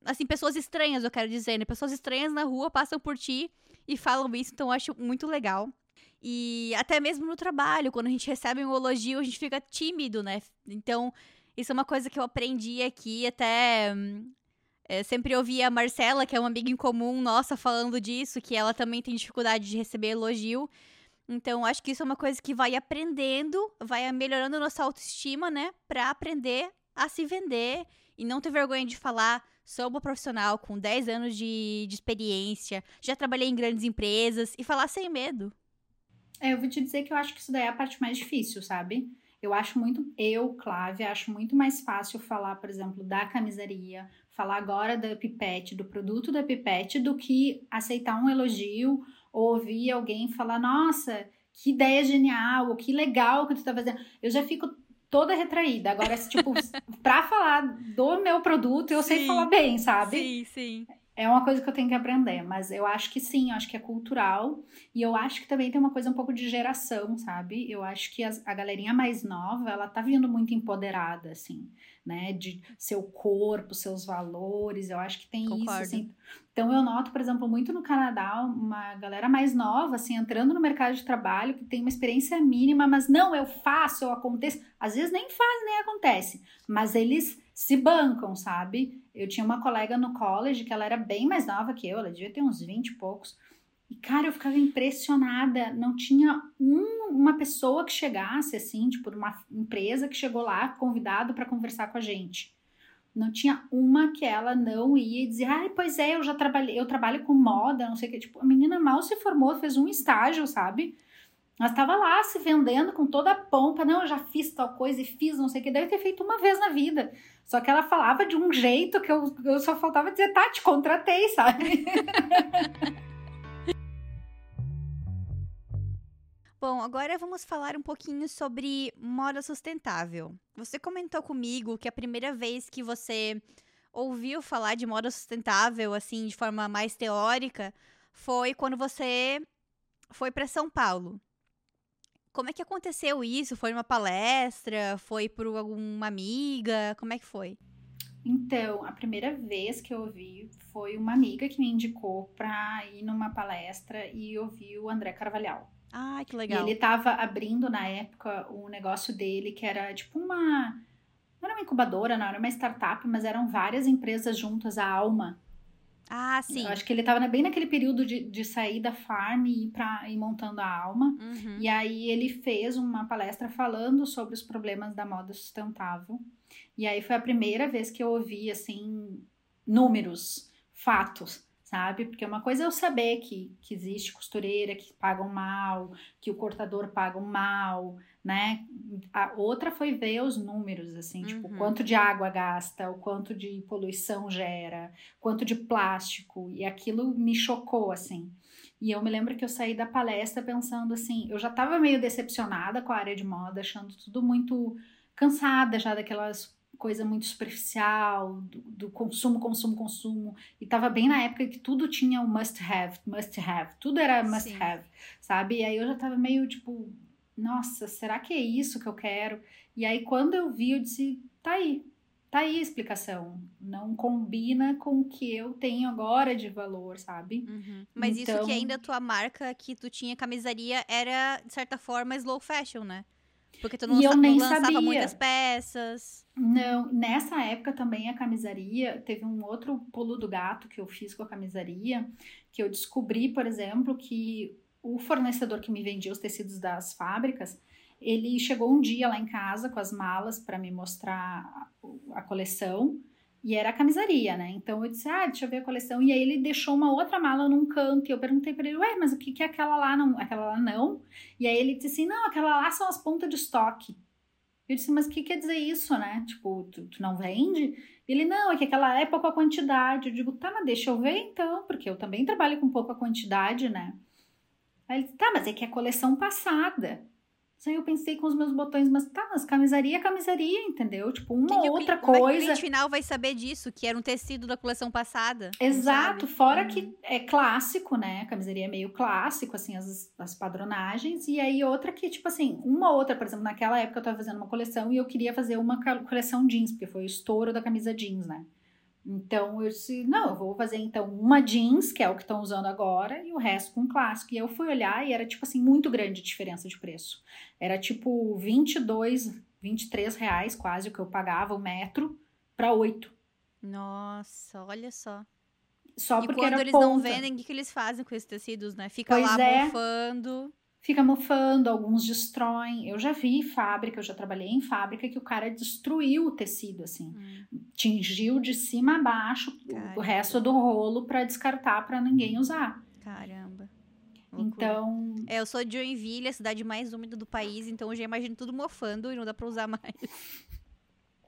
Assim, pessoas estranhas, eu quero dizer, né? Pessoas estranhas na rua passam por ti e falam isso, então eu acho muito legal. E até mesmo no trabalho, quando a gente recebe um elogio, a gente fica tímido, né? Então, isso é uma coisa que eu aprendi aqui, até. É, sempre ouvi a Marcela, que é uma amiga em comum nossa, falando disso, que ela também tem dificuldade de receber elogio. Então, acho que isso é uma coisa que vai aprendendo, vai melhorando nossa autoestima, né? Pra aprender a se vender e não ter vergonha de falar. Sou uma profissional com 10 anos de, de experiência, já trabalhei em grandes empresas e falar sem medo. É, eu vou te dizer que eu acho que isso daí é a parte mais difícil, sabe? Eu acho muito, eu, Clávia, acho muito mais fácil falar, por exemplo, da camisaria, falar agora da pipete, do produto da pipete, do que aceitar um elogio ou ouvir alguém falar, nossa, que ideia genial, ou que legal que tu tá fazendo. Eu já fico toda retraída. Agora, tipo, pra falar do meu produto, eu sim, sei falar bem, sabe? Sim, sim. É uma coisa que eu tenho que aprender, mas eu acho que sim, eu acho que é cultural. E eu acho que também tem uma coisa um pouco de geração, sabe? Eu acho que a, a galerinha mais nova, ela tá vindo muito empoderada, assim né? De seu corpo, seus valores. Eu acho que tem Concordo. isso, assim. Então eu noto, por exemplo, muito no Canadá, uma galera mais nova, assim, entrando no mercado de trabalho, que tem uma experiência mínima, mas não, eu faço, eu aconteço. Às vezes nem faz, nem acontece. Mas eles se bancam, sabe? Eu tinha uma colega no college que ela era bem mais nova que eu, ela devia ter uns 20 e poucos. E, cara, eu ficava impressionada. Não tinha um, uma pessoa que chegasse, assim, tipo, uma empresa que chegou lá convidado para conversar com a gente. Não tinha uma que ela não ia dizer, ai, pois é, eu já trabalhei, eu trabalho com moda, não sei o que. Tipo, a menina mal se formou, fez um estágio, sabe? Mas estava lá se vendendo com toda a pompa. Não, eu já fiz tal coisa e fiz não sei o que. Deve ter feito uma vez na vida. Só que ela falava de um jeito que eu, eu só faltava dizer, tá, te contratei, sabe? Bom, agora vamos falar um pouquinho sobre moda sustentável. Você comentou comigo que a primeira vez que você ouviu falar de moda sustentável, assim, de forma mais teórica, foi quando você foi para São Paulo. Como é que aconteceu isso? Foi uma palestra? Foi por alguma amiga? Como é que foi? Então, a primeira vez que eu ouvi foi uma amiga que me indicou para ir numa palestra e ouvir o André Carvalhal. Ah, que legal. E ele estava abrindo na época o negócio dele, que era tipo uma. Não era uma incubadora, não era uma startup, mas eram várias empresas juntas, a Alma. Ah, sim. Eu acho que ele estava bem naquele período de, de sair da farm e ir, pra, ir montando a Alma. Uhum. E aí ele fez uma palestra falando sobre os problemas da moda sustentável. E aí foi a primeira vez que eu ouvi, assim, números, fatos sabe? Porque uma coisa é eu saber que, que existe costureira que pagam mal, que o cortador paga mal, né? A outra foi ver os números, assim, tipo, uhum. tipo, quanto de água gasta, o quanto de poluição gera, quanto de plástico, e aquilo me chocou, assim. E eu me lembro que eu saí da palestra pensando assim, eu já estava meio decepcionada com a área de moda, achando tudo muito cansada já daquelas coisa muito superficial, do, do, consumo, consumo, consumo. E tava bem na época que tudo tinha o must have, must have, tudo era must Sim. have, sabe? E aí eu já tava meio tipo, nossa, será que é isso que eu quero? E aí quando eu vi, eu disse, tá aí, tá aí a explicação. Não combina com o que eu tenho agora de valor, sabe? Uhum. Mas então... isso que ainda a tua marca que tu tinha camisaria era, de certa forma, slow fashion, né? Porque tu não, eu nem lançava sabia. muitas peças. Não, nessa época também a camisaria, teve um outro pulo do gato que eu fiz com a camisaria, que eu descobri, por exemplo, que o fornecedor que me vendia os tecidos das fábricas, ele chegou um dia lá em casa com as malas para me mostrar a, coleção e era a camisaria, né? Então eu disse, ah, deixa eu ver a coleção. E aí ele deixou uma outra mala num canto. E eu perguntei para ele, ué, mas o que, que é aquela lá? Não, aquela lá não. E aí ele disse assim, não, aquela lá são as pontas de estoque. Eu disse, mas o que quer dizer isso, né? Tipo, tu, tu não vende? Ele, não, é que aquela é pouca quantidade. Eu digo, tá, mas deixa eu ver então, porque eu também trabalho com pouca quantidade, né? Aí ele disse, tá, mas é que é a coleção passada. Aí eu pensei com os meus botões, mas tá, mas camisaria é camisaria, entendeu? Tipo, uma que que outra coisa. Que o cliente final vai saber disso, que era um tecido da coleção passada? Exato, fora uhum. que é clássico, né? A camisaria é meio clássico, assim, as, as padronagens. E aí outra que, tipo assim, uma outra, por exemplo, naquela época eu tava fazendo uma coleção e eu queria fazer uma coleção jeans, porque foi o estouro da camisa jeans, né? Então eu disse, não, eu vou fazer então uma jeans, que é o que estão usando agora, e o resto com clássico. E eu fui olhar e era tipo assim, muito grande a diferença de preço. Era tipo 22, 23 reais quase o que eu pagava o metro para 8. Nossa, olha só. Só e porque quando eles ponta. não vendem, o que, que eles fazem com esses tecidos, né? Fica Pois lá é. mofando. Fica mofando, alguns destroem. Eu já vi fábrica, eu já trabalhei em fábrica que o cara destruiu o tecido, assim. Hum, Tingiu de cima a baixo o Caramba. resto do rolo para descartar para ninguém usar. caramba. Então, É, eu sou de Joinville, a cidade mais úmida do país, então eu já imagino tudo mofando e não dá pra usar mais.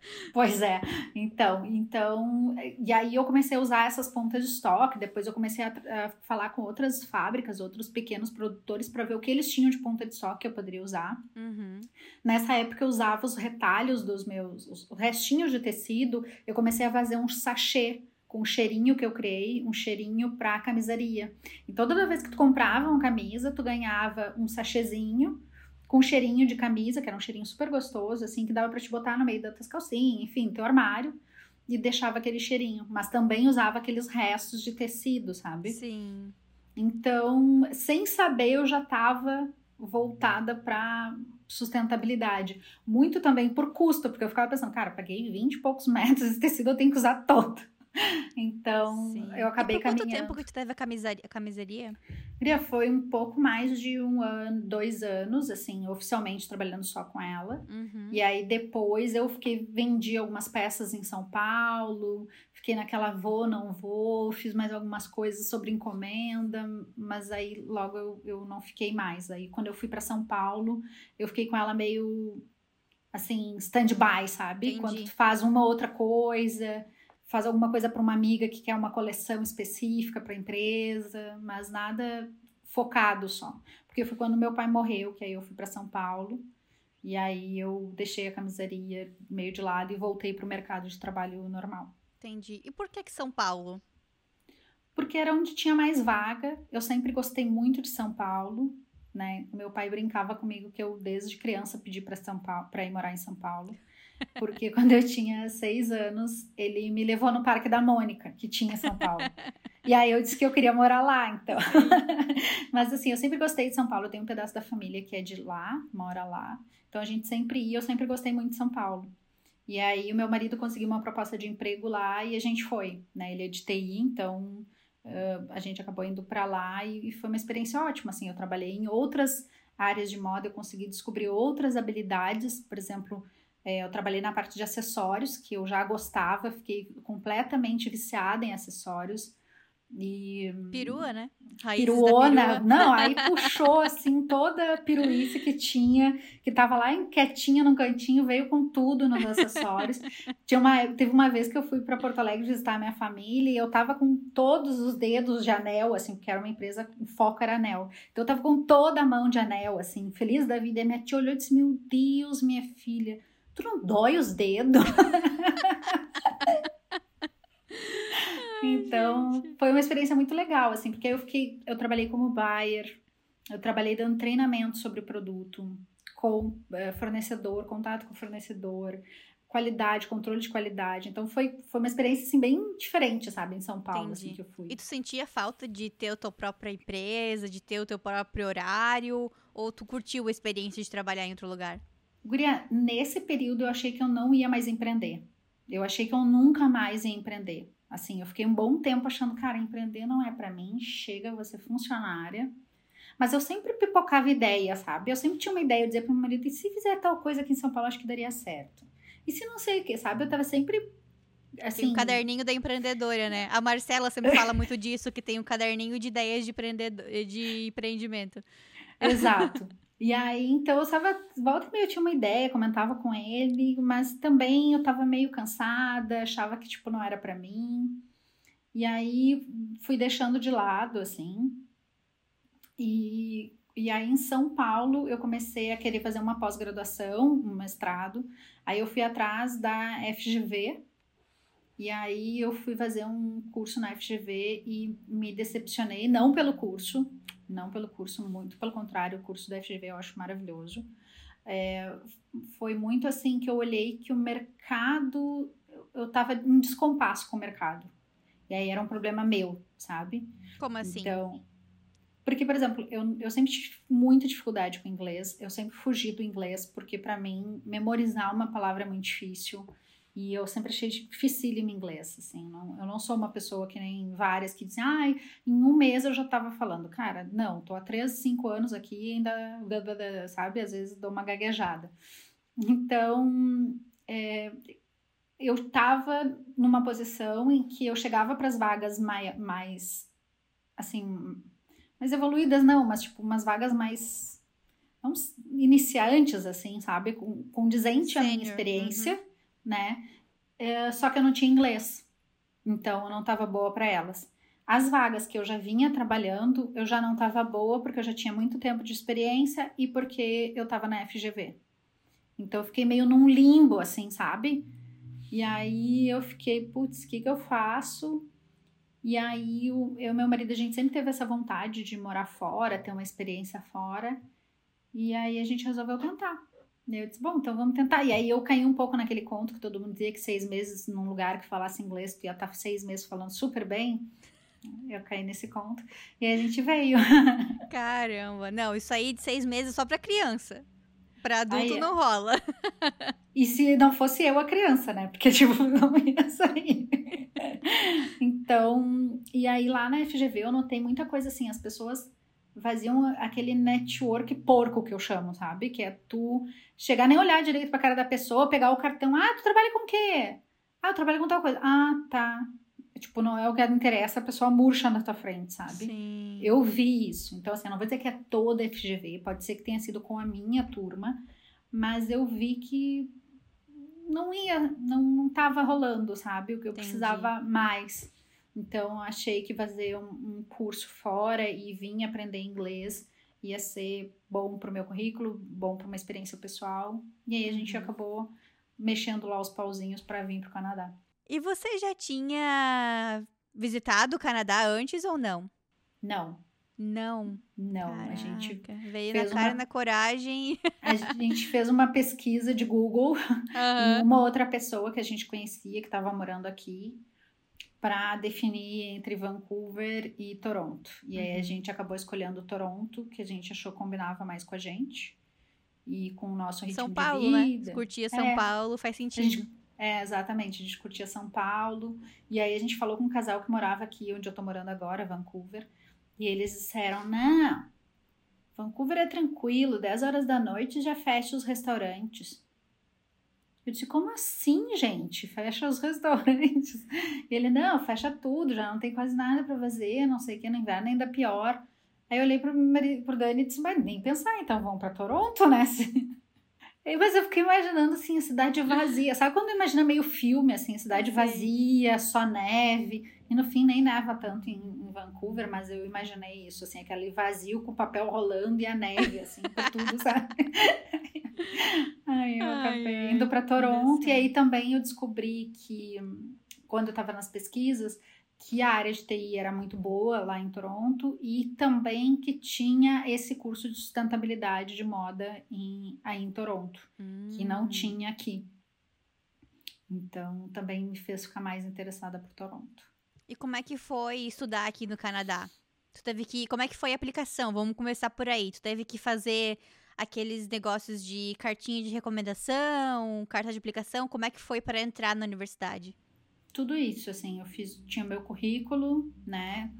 Pois é, então, então, e aí eu comecei a usar essas pontas de estoque, depois eu comecei a, a falar com outras fábricas, outros pequenos produtores para ver o que eles tinham de ponta de estoque que eu poderia usar. Uhum. Nessa época eu usava os retalhos dos meus, os restinhos de tecido, eu comecei a fazer um sachê com um cheirinho que eu criei, um cheirinho para camisaria. E toda vez que tu comprava uma camisa, tu ganhava um sachêzinho com cheirinho de camisa, que era um cheirinho super gostoso, assim, que dava para te botar no meio das tuas calcinhas, enfim, teu armário, e deixava aquele cheirinho. Mas também usava aqueles restos de tecido, sabe? Sim. Então, sem saber, eu já estava voltada para sustentabilidade. Muito também por custo, porque eu ficava pensando, cara, paguei 20 e poucos metros, esse tecido eu tenho que usar todo. Então, Sim. eu acabei e por quanto caminhando. tempo que tu teve a, camisaria, a camisaria? Foi um pouco mais de um ano, dois anos, assim, oficialmente trabalhando só com ela. Uhum. E aí depois eu fiquei, vendi algumas peças em São Paulo, fiquei naquela vou, não vou, fiz mais algumas coisas sobre encomenda, mas aí logo eu, eu não fiquei mais. Aí quando eu fui para São Paulo, eu fiquei com ela meio assim, stand-by, sabe? Entendi. Quando tu faz uma outra coisa, faz alguma coisa para uma amiga que quer uma coleção específica para empresa, mas nada focado só. Porque foi quando meu pai morreu, que aí eu fui para São Paulo. E aí eu deixei a camisaria meio de lado e voltei para o mercado de trabalho normal. Entendi. E por que que São Paulo? Porque era onde tinha mais vaga. Eu sempre gostei muito de São Paulo, né? O meu pai brincava comigo que eu desde criança pedi para São Paulo, para ir morar em São Paulo. Porque quando eu tinha seis anos, ele me levou no Parque da Mônica, que tinha em São Paulo. E aí eu disse que eu queria morar lá, então. Mas assim, eu sempre gostei de São Paulo. Eu tenho um pedaço da família que é de lá, mora lá. Então a gente sempre ia, eu sempre gostei muito de São Paulo. E aí o meu marido conseguiu uma proposta de emprego lá e a gente foi, né? Ele é de TI, então uh, a gente acabou indo para lá e, e foi uma experiência ótima, assim. Eu trabalhei em outras áreas de moda, eu consegui descobrir outras habilidades, por exemplo, é, eu trabalhei na parte de acessórios, que eu já gostava, fiquei completamente viciada em acessórios. E Perua, né? Da piruona, perua. não, aí puxou assim toda a piruíce que tinha, que tava lá em- quietinha num cantinho, veio com tudo nos acessórios. Tinha uma, teve uma vez que eu fui para Porto Alegre visitar a minha família e eu tava com todos os dedos de anel, assim, porque era uma empresa, o foco era anel. Então eu tava com toda a mão de anel, assim, feliz da vida. E minha tia olhou e disse: Meu Deus, minha filha, tu não dói os dedos? Então, foi uma experiência muito legal, assim, porque eu fiquei, eu trabalhei como buyer, eu trabalhei dando treinamento sobre o produto, com eh, fornecedor, contato com fornecedor, qualidade, controle de qualidade. Então, foi, foi uma experiência, assim, bem diferente, sabe, em São Paulo, assim, Entendi. que eu fui. E tu sentia falta de ter a tua própria empresa, de ter o teu próprio horário? Ou tu curtiu a experiência de trabalhar em outro lugar? Guria, nesse período eu achei que eu não ia mais empreender. Eu achei que eu nunca mais ia empreender. Assim, eu fiquei um bom tempo achando, cara, empreender não é pra mim, chega, ser funcionária. Mas eu sempre pipocava ideia, sabe? Eu sempre tinha uma ideia, eu dizia pro meu marido, e se fizer tal coisa aqui em São Paulo, acho que daria certo. E se não sei o que, sabe? Eu tava sempre, assim... Tem o caderninho da empreendedora, né? A Marcela sempre fala muito disso, que tem um caderninho de ideias de, empreendedor, de empreendimento. Exato. E aí, então, eu tava, volta e meia eu tinha uma ideia, comentava com ele, mas também eu tava meio cansada, achava que, tipo, não era pra mim. E aí, fui deixando de lado, assim. E, e aí, em São Paulo, eu comecei a querer fazer uma pós-graduação, um mestrado. Aí, eu fui atrás da FGV. E aí, eu fui fazer um curso na FGV e me decepcionei, não pelo curso, não pelo curso, muito pelo contrário, o curso da FGV eu acho maravilhoso. É, foi muito assim que eu olhei que o mercado, eu estava em descompasso com o mercado. E aí era um problema meu, sabe? Como assim? Então, porque, por exemplo, eu, eu sempre tive muita dificuldade com inglês, eu sempre fugi do inglês, porque para mim, memorizar uma palavra é muito difícil. E eu sempre achei dificílimo inglês, assim. Não, eu não sou uma pessoa que nem várias que dizem, ai, em um mês eu já tava falando. Cara, não, tô há três, cinco anos aqui e ainda, sabe, às vezes dou uma gaguejada. Então, é, eu tava numa posição em que eu chegava para as vagas mais, mais, assim, mais evoluídas, não, mas tipo, umas vagas mais não, iniciantes, assim, sabe? Com, condizente à minha experiência, uhum. né? É, só que eu não tinha inglês. Então eu não estava boa para elas. As vagas que eu já vinha trabalhando, eu já não estava boa porque eu já tinha muito tempo de experiência e porque eu estava na FGV. Então eu fiquei meio num limbo, assim, sabe? E aí eu fiquei, putz, o que, que eu faço? E aí eu e meu marido, a gente sempre teve essa vontade de morar fora, ter uma experiência fora. E aí a gente resolveu tentar. Eu disse, bom, então vamos tentar. E aí eu caí um pouco naquele conto que todo mundo dizia que seis meses num lugar que falasse inglês, tu ia estar seis meses falando super bem. Eu caí nesse conto. E aí a gente veio. Caramba, não, isso aí de seis meses só para criança. Pra adulto aí, não rola. E se não fosse eu a criança, né? Porque, tipo, não ia sair. então, e aí lá na FGV eu notei muita coisa assim, as pessoas faziam aquele network porco que eu chamo, sabe? Que é tu chegar nem olhar direito pra cara da pessoa, pegar o cartão, ah, tu trabalha com o quê? Ah, eu trabalho com tal coisa. Ah, tá. Tipo, não é o que interessa, a pessoa murcha na tua frente, sabe? Sim. Eu vi isso. Então, assim, eu não vou dizer que é toda a FGV, pode ser que tenha sido com a minha turma, mas eu vi que não ia, não, não tava rolando, sabe? O que eu Entendi. precisava mais. Então, achei que fazer um, um curso fora e vir aprender inglês ia ser bom para o meu currículo, bom para uma experiência pessoal. E aí a gente uhum. acabou mexendo lá os pauzinhos para vir para o Canadá. E você já tinha visitado o Canadá antes ou não? Não. Não. Não, Caraca. a gente veio na cara uma... na coragem. A gente fez uma pesquisa de Google uhum. uma outra pessoa que a gente conhecia que estava morando aqui para definir entre Vancouver e Toronto. E aí a uhum. gente acabou escolhendo Toronto, que a gente achou combinava mais com a gente e com o nosso ritmo São Paulo, de vida. né? Curtia São é, Paulo, faz sentido. Gente, é, exatamente. A gente curtia São Paulo. E aí a gente falou com um casal que morava aqui, onde eu tô morando agora, Vancouver. E eles disseram, não, Vancouver é tranquilo, 10 horas da noite já fecha os restaurantes. Eu disse, como assim, gente? Fecha os restaurantes. E ele, não, fecha tudo, já não tem quase nada para fazer, não sei o que, no inverno ainda pior. Aí eu olhei pro, pro Dani e disse, mas nem pensar, então vamos para Toronto, né? Mas eu fiquei imaginando, assim, a cidade vazia. Sabe quando imagina meio filme, assim, a cidade vazia, só neve. E no fim nem neva tanto em, em, Vancouver, mas eu imaginei isso, assim, aquele vazio com o papel rolando e a neve, assim, por tudo, sabe? Aí eu acabei ai, indo para Toronto e aí também eu descobri que quando eu estava nas pesquisas que a área de TI era muito boa lá em Toronto e também que tinha esse curso de sustentabilidade de moda em, aí em Toronto, hum. que não hum. tinha aqui. Então também me fez ficar mais interessada por Toronto. E como é que foi estudar aqui no Canadá? Tu teve que, como é que foi a aplicação? Vamos começar por aí. Tu teve que fazer aqueles negócios de cartinha de recomendação, carta de aplicação, como é que foi para entrar na universidade? Tudo isso, assim, eu fiz, tinha meu currículo, né?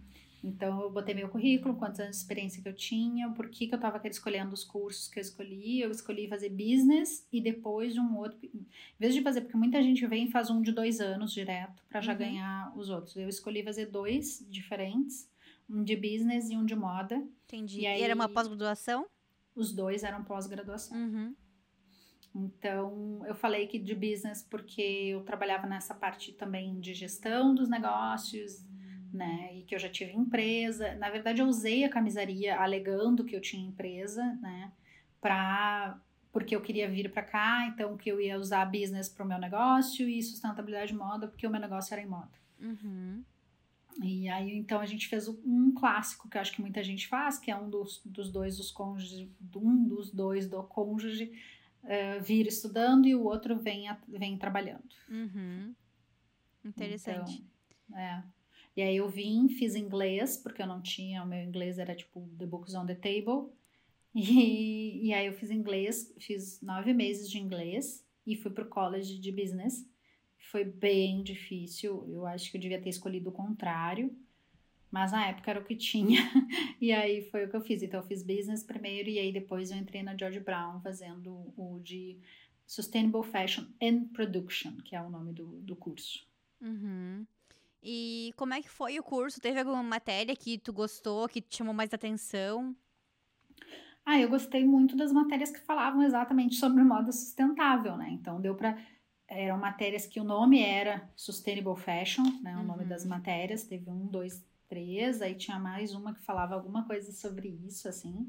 Então eu botei meu currículo, quantos anos de experiência que eu tinha, por que, que eu estava escolhendo os cursos que eu escolhi. Eu escolhi fazer business e depois de um outro. Em vez de fazer, porque muita gente vem e faz um de dois anos direto para já uhum. ganhar os outros. Eu escolhi fazer dois diferentes, um de business e um de moda. Entendi. E, aí, e era uma pós-graduação? Os dois eram pós-graduação. Uhum. Então, eu falei que de business porque eu trabalhava nessa parte também de gestão dos negócios, né? E que eu já tive empresa. Na verdade, eu usei a camisaria alegando que eu tinha empresa, né? Pra, porque eu queria vir para cá, então que eu ia usar business para o meu negócio e sustentabilidade de moda porque o meu negócio era em moda. Uhum. E aí, então, a gente fez um clássico que eu acho que muita gente faz, que é um dos, dos dois dos cônjuges, um dos dois do cônjuge uh, vir estudando e o outro vem, a, vem trabalhando. Uhum. Interessante. Então, é. E aí eu vim, fiz inglês, porque eu não tinha, o meu inglês era tipo The Books on the Table. E, e aí eu fiz inglês, fiz nove meses de inglês e fui pro college de business foi bem difícil. Eu acho que eu devia ter escolhido o contrário, mas na época era o que tinha. e aí foi o que eu fiz. Então eu fiz business primeiro e aí depois eu entrei na George Brown fazendo o de Sustainable Fashion and Production, que é o nome do, do curso. Uhum. E como é que foi o curso? Teve alguma matéria que tu gostou, que te chamou mais atenção? Ah, eu gostei muito das matérias que falavam exatamente sobre moda sustentável, né? Então deu para eram matérias que o nome era Sustainable Fashion, né? O uhum. nome das uhum. matérias teve um, dois, três, aí tinha mais uma que falava alguma coisa sobre isso, assim.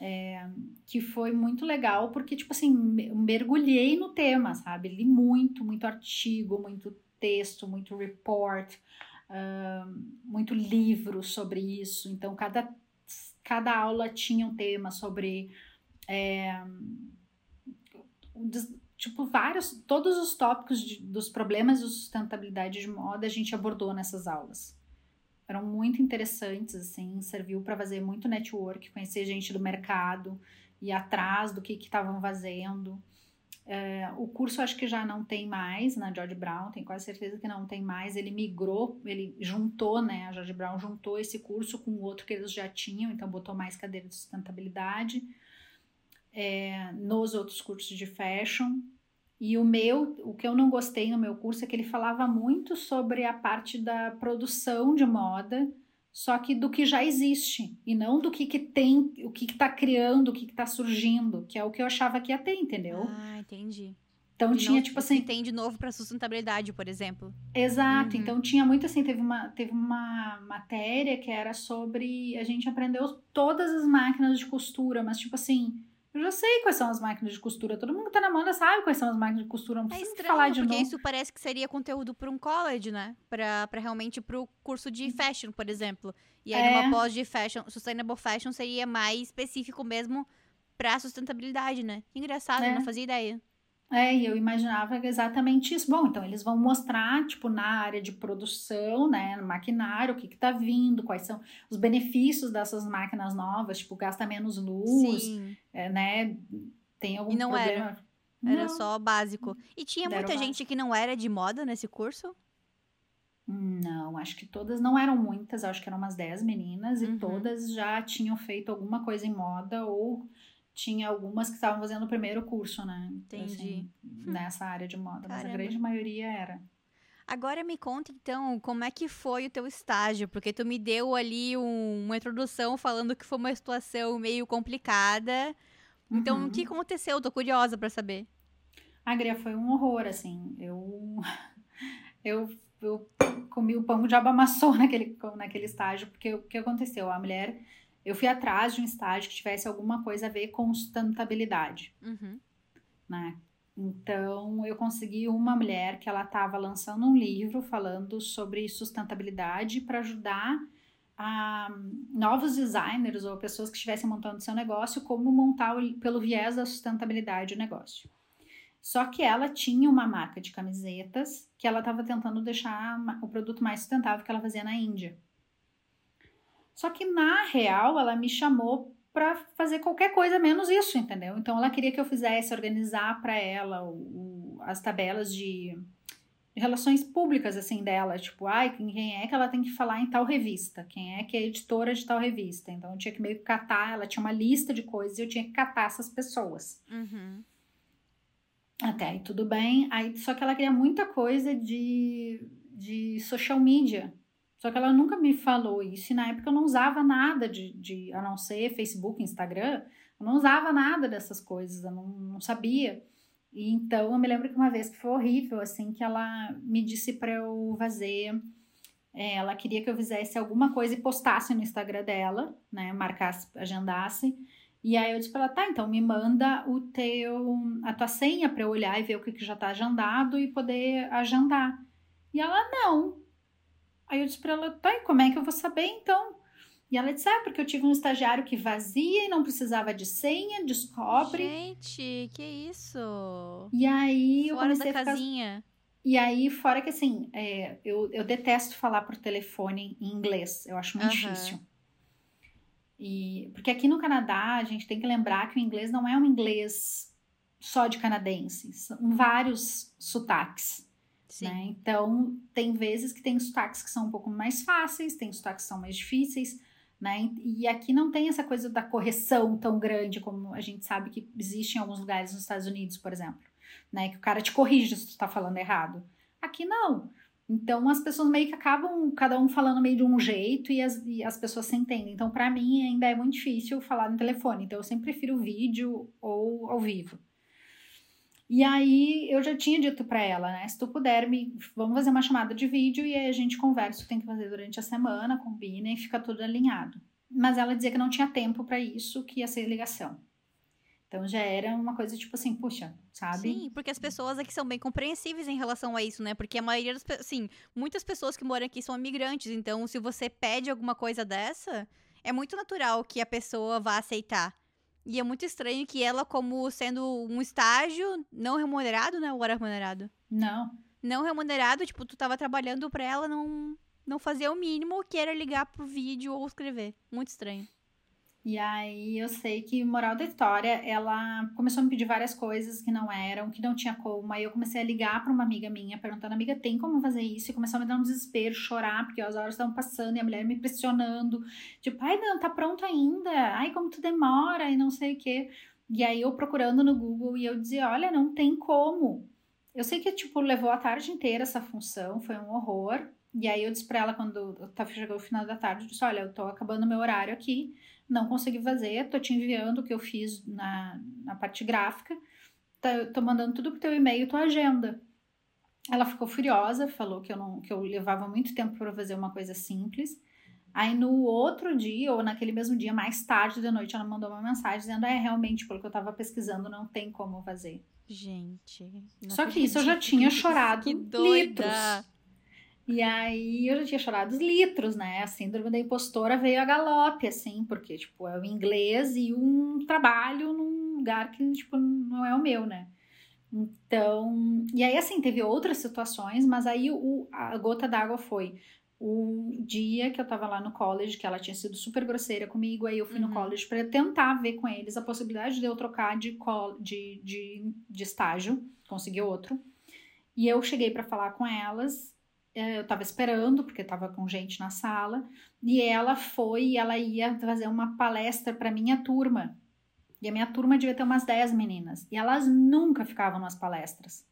É, que foi muito legal, porque, tipo assim, mergulhei no tema, sabe? Li muito, muito artigo, muito texto, muito report, uh, muito livro sobre isso. Então, cada, cada aula tinha um tema sobre. É, tipo, vários, todos os tópicos de, dos problemas de sustentabilidade de moda a gente abordou nessas aulas. Eram muito interessantes, assim, serviu para fazer muito network, conhecer gente do mercado, ir atrás do que estavam fazendo. É, o curso acho que já não tem mais na George Brown, tenho quase certeza que não tem mais. Ele migrou, ele juntou, né? A George Brown juntou esse curso com o outro que eles já tinham, então botou mais cadeira de sustentabilidade é, nos outros cursos de fashion. E o meu, o que eu não gostei no meu curso é que ele falava muito sobre a parte da produção de moda, só que do que já existe e não do que, que tem, o que está criando, o que está surgindo, que é o que eu achava que ia ter, entendeu? Ah, entendi. Então de tinha novo, tipo assim, tem de novo para sustentabilidade, por exemplo. Exato. Uhum. Então tinha muito assim, teve uma teve uma matéria que era sobre a gente aprendeu todas as máquinas de costura, mas tipo assim, eu já sei quais são as máquinas de costura. Todo mundo que tá na moda sabe quais são as máquinas de costura. Não é precisa é estranho, falar de porque novo. isso parece que seria conteúdo para um college, né? Pra, pra realmente pro curso de fashion, por exemplo. E aí, é. numa pós de fashion, sustainable fashion seria mais específico mesmo pra sustentabilidade, né? engraçado, é. não fazia ideia. É, e eu imaginava exatamente isso. Bom, então eles vão mostrar, tipo, na área de produção, né, no maquinário, o que que tá vindo, quais são os benefícios dessas máquinas novas, tipo, gasta menos luz, é, né, tem algum e não problema. Era. Era não. só básico. E tinha muita gente que não era de moda nesse curso? Não, acho que todas não eram muitas, acho que eram umas 10 meninas uhum. e todas já tinham feito alguma coisa em moda ou tinha algumas que estavam fazendo o primeiro curso, né? Entendi. Assim, nessa área de moda, Caramba. mas a grande maioria era. Agora me conta então como é que foi o teu estágio, porque tu me deu ali um, uma introdução falando que foi uma situação meio complicada. Então, uhum. o que aconteceu? Tô curiosa para saber. A Gria foi um horror, assim. Eu eu, eu comi o pão de amassou naquele naquele estágio, porque o que aconteceu? A mulher eu fui atrás de um estágio que tivesse alguma coisa a ver com sustentabilidade, uhum. né? Então, eu consegui uma mulher que ela estava lançando um livro falando sobre sustentabilidade para ajudar a novos designers ou pessoas que estivessem montando seu negócio como montar o, pelo viés da sustentabilidade o negócio. Só que ela tinha uma marca de camisetas que ela estava tentando deixar o produto mais sustentável que ela fazia na Índia. Só que na real ela me chamou para fazer qualquer coisa menos isso, entendeu? Então ela queria que eu fizesse organizar para ela o, o, as tabelas de, de, relações públicas assim dela, tipo, ai, quem é que ela tem que falar em tal revista? Quem é que é editora de tal revista? Então eu tinha que meio que catar, ela tinha uma lista de coisas e eu tinha que catar essas pessoas. Uhum. Até aí tudo bem. Aí só que ela queria muita coisa de de social media. Só que ela nunca me falou isso. E na época eu não usava nada de, de a não ser Facebook, Instagram. Eu não usava nada dessas coisas, eu não, não sabia. E então eu me lembro que uma vez que foi horrível, assim, que ela me disse para eu fazer. É, ela queria que eu fizesse alguma coisa e postasse no Instagram dela, né? Marcasse, agendasse. E aí eu disse pra ela, tá, então me manda o teu, a tua senha para eu olhar e ver o que, que já tá agendado e poder agendar. E ela, não, Aí eu disse pra ela, tá, e como é que eu vou saber então? E ela disse, ah, porque eu tive um estagiário que vazia e não precisava de senha, descobre. Gente, que isso? E aí Fora eu comecei da a ficar... casinha. E aí, fora que assim, é, eu, eu detesto falar por telefone em inglês. Eu acho muito uhum. difícil. E, porque aqui no Canadá, a gente tem que lembrar que o inglês não é um inglês só de canadenses. São vários sotaques. Né? Então, tem vezes que tem sotaques que são um pouco mais fáceis, tem sotaques que são mais difíceis, né? E aqui não tem essa coisa da correção tão grande como a gente sabe que existe em alguns lugares nos Estados Unidos, por exemplo, né? Que o cara te corrige se tu tá falando errado. Aqui não. Então as pessoas meio que acabam, cada um falando meio de um jeito e as, e as pessoas se entendem. Então, para mim, ainda é muito difícil falar no telefone. Então, eu sempre prefiro vídeo ou ao vivo. E aí eu já tinha dito para ela, né? Se tu puder, me, vamos fazer uma chamada de vídeo e aí a gente conversa o que tem que fazer durante a semana, combina e fica tudo alinhado. Mas ela dizia que não tinha tempo para isso, que ia ser ligação. Então já era uma coisa tipo assim, puxa, sabe? Sim, porque as pessoas aqui são bem compreensíveis em relação a isso, né? Porque a maioria das pessoas, assim, muitas pessoas que moram aqui são imigrantes, então se você pede alguma coisa dessa, é muito natural que a pessoa vá aceitar. E é muito estranho que ela, como sendo um estágio não remunerado, né? Ou era remunerado? Não. Não remunerado, tipo, tu tava trabalhando pra ela não, não fazer o mínimo, que era ligar pro vídeo ou escrever. Muito estranho. E aí eu sei que, moral da história, ela começou a me pedir várias coisas que não eram, que não tinha como. Aí eu comecei a ligar para uma amiga minha, perguntando, amiga, tem como fazer isso? E começou a me dar um desespero, chorar, porque as horas estavam passando e a mulher me pressionando. Tipo, ai, não, tá pronto ainda. Ai, como tu demora e não sei o quê. E aí eu procurando no Google e eu dizia, olha, não tem como. Eu sei que, tipo, levou a tarde inteira essa função, foi um horror. E aí eu disse pra ela, quando chegou o final da tarde, eu disse, olha, eu tô acabando meu horário aqui não consegui fazer, tô te enviando o que eu fiz na, na parte gráfica, tá, tô mandando tudo pro teu e-mail, tua agenda. Ela ficou furiosa, falou que eu não que eu levava muito tempo para fazer uma coisa simples. Aí no outro dia, ou naquele mesmo dia, mais tarde da noite, ela mandou uma mensagem dizendo: É, realmente, pelo que eu tava pesquisando, não tem como fazer. Gente. Só que isso eu já tinha chorado litros. E aí eu já tinha chorado os litros, né? A síndrome da impostora veio a galope, assim, porque, tipo, é o inglês e um trabalho num lugar que, tipo, não é o meu, né? Então, e aí, assim, teve outras situações, mas aí o, a gota d'água foi o dia que eu tava lá no college, que ela tinha sido super grosseira comigo, aí eu fui uhum. no college para tentar ver com eles a possibilidade de eu trocar de, de, de, de estágio, conseguir outro. E eu cheguei para falar com elas eu estava esperando, porque estava com gente na sala, e ela foi e ela ia fazer uma palestra para minha turma. E a minha turma devia ter umas 10 meninas, e elas nunca ficavam nas palestras.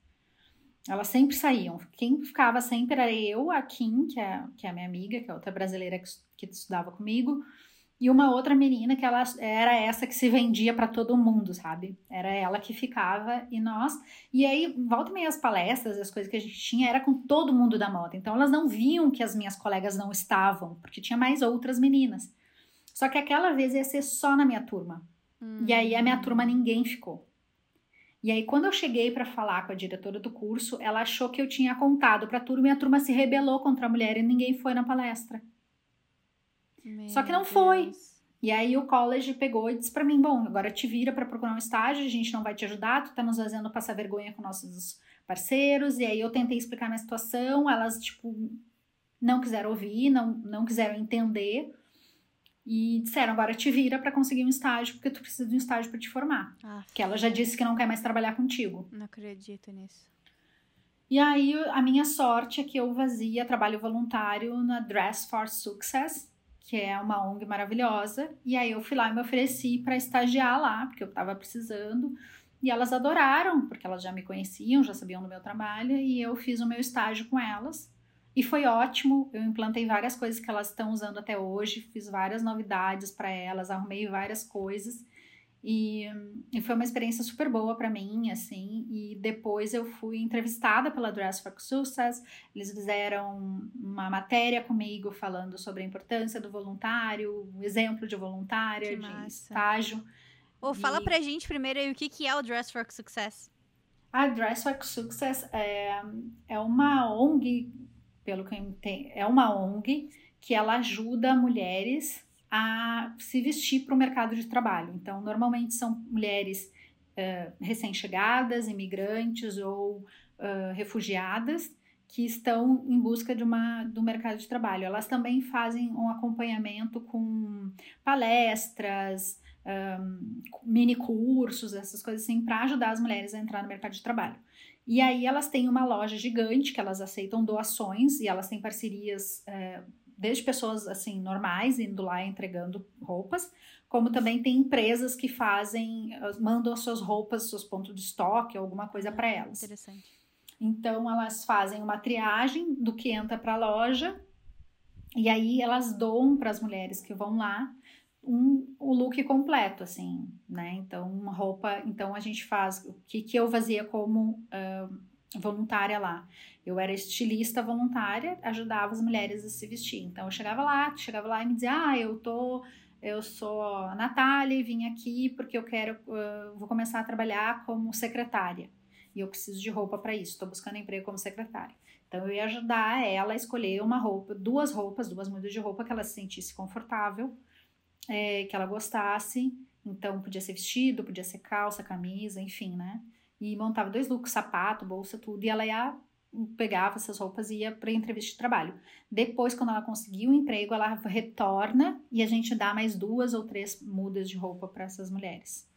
Elas sempre saíam. Quem ficava sempre era eu, a Kim, que é, que é a minha amiga, que é outra brasileira que, que estudava comigo, e uma outra menina que ela era essa que se vendia para todo mundo, sabe? Era ela que ficava e nós. E aí, volta meio as palestras, as coisas que a gente tinha, era com todo mundo da moda. Então elas não viam que as minhas colegas não estavam, porque tinha mais outras meninas. Só que aquela vez ia ser só na minha turma. Hum. E aí a minha turma ninguém ficou. E aí quando eu cheguei para falar com a diretora do curso, ela achou que eu tinha contado para a turma e a turma se rebelou contra a mulher e ninguém foi na palestra. Meu Só que não Deus. foi. E aí o college pegou e disse para mim: bom, agora te vira para procurar um estágio, a gente não vai te ajudar, tu tá nos fazendo passar vergonha com nossos parceiros. E aí eu tentei explicar minha situação, elas, tipo, não quiseram ouvir, não, não quiseram entender. E disseram: agora te vira para conseguir um estágio, porque tu precisa de um estágio para te formar. Ah, que ela já disse que não quer mais trabalhar contigo. Não acredito nisso. E aí a minha sorte é que eu fazia trabalho voluntário na Dress for Success, que é uma ONG maravilhosa. E aí eu fui lá e me ofereci para estagiar lá, porque eu estava precisando. E elas adoraram, porque elas já me conheciam, já sabiam do meu trabalho, e eu fiz o meu estágio com elas. E foi ótimo, eu implantei várias coisas que elas estão usando até hoje, fiz várias novidades para elas, arrumei várias coisas. E, e foi uma experiência super boa para mim, assim. E depois eu fui entrevistada pela Dress for Success. Eles fizeram uma matéria comigo falando sobre a importância do voluntário, o exemplo de voluntária, que de massa. estágio. Oh, fala e... pra gente primeiro aí o que, que é o Dress for Success. A Dress for Success é, é uma ONG, pelo que eu entendo, é uma ONG que ela ajuda mulheres a se vestir para o mercado de trabalho. Então, normalmente são mulheres uh, recém-chegadas, imigrantes ou uh, refugiadas que estão em busca de uma, do mercado de trabalho. Elas também fazem um acompanhamento com palestras, um, mini cursos, essas coisas assim, para ajudar as mulheres a entrar no mercado de trabalho. E aí elas têm uma loja gigante que elas aceitam doações e elas têm parcerias é, desde pessoas assim normais indo lá entregando roupas, como também tem empresas que fazem, mandam as suas roupas, seus pontos de estoque, alguma coisa para elas. Interessante. Então elas fazem uma triagem do que entra para a loja e aí elas doam para as mulheres que vão lá um, o look completo, assim, né? Então, uma roupa. Então, a gente faz. O que, que eu fazia como uh, voluntária lá? Eu era estilista voluntária, ajudava as mulheres a se vestir. Então, eu chegava lá, chegava lá e me dizia: Ah, eu tô. Eu sou a Natália e vim aqui porque eu quero. Vou começar a trabalhar como secretária. E eu preciso de roupa para isso. Estou buscando emprego como secretária. Então, eu ia ajudar ela a escolher uma roupa, duas roupas, duas mudas de roupa que ela se sentisse confortável é, que ela gostasse. Então, podia ser vestido, podia ser calça, camisa, enfim, né? E montava dois looks, sapato, bolsa, tudo. E ela ia, pegava essas roupas e ia para entrevista de trabalho. Depois, quando ela conseguiu o emprego, ela retorna e a gente dá mais duas ou três mudas de roupa para essas mulheres.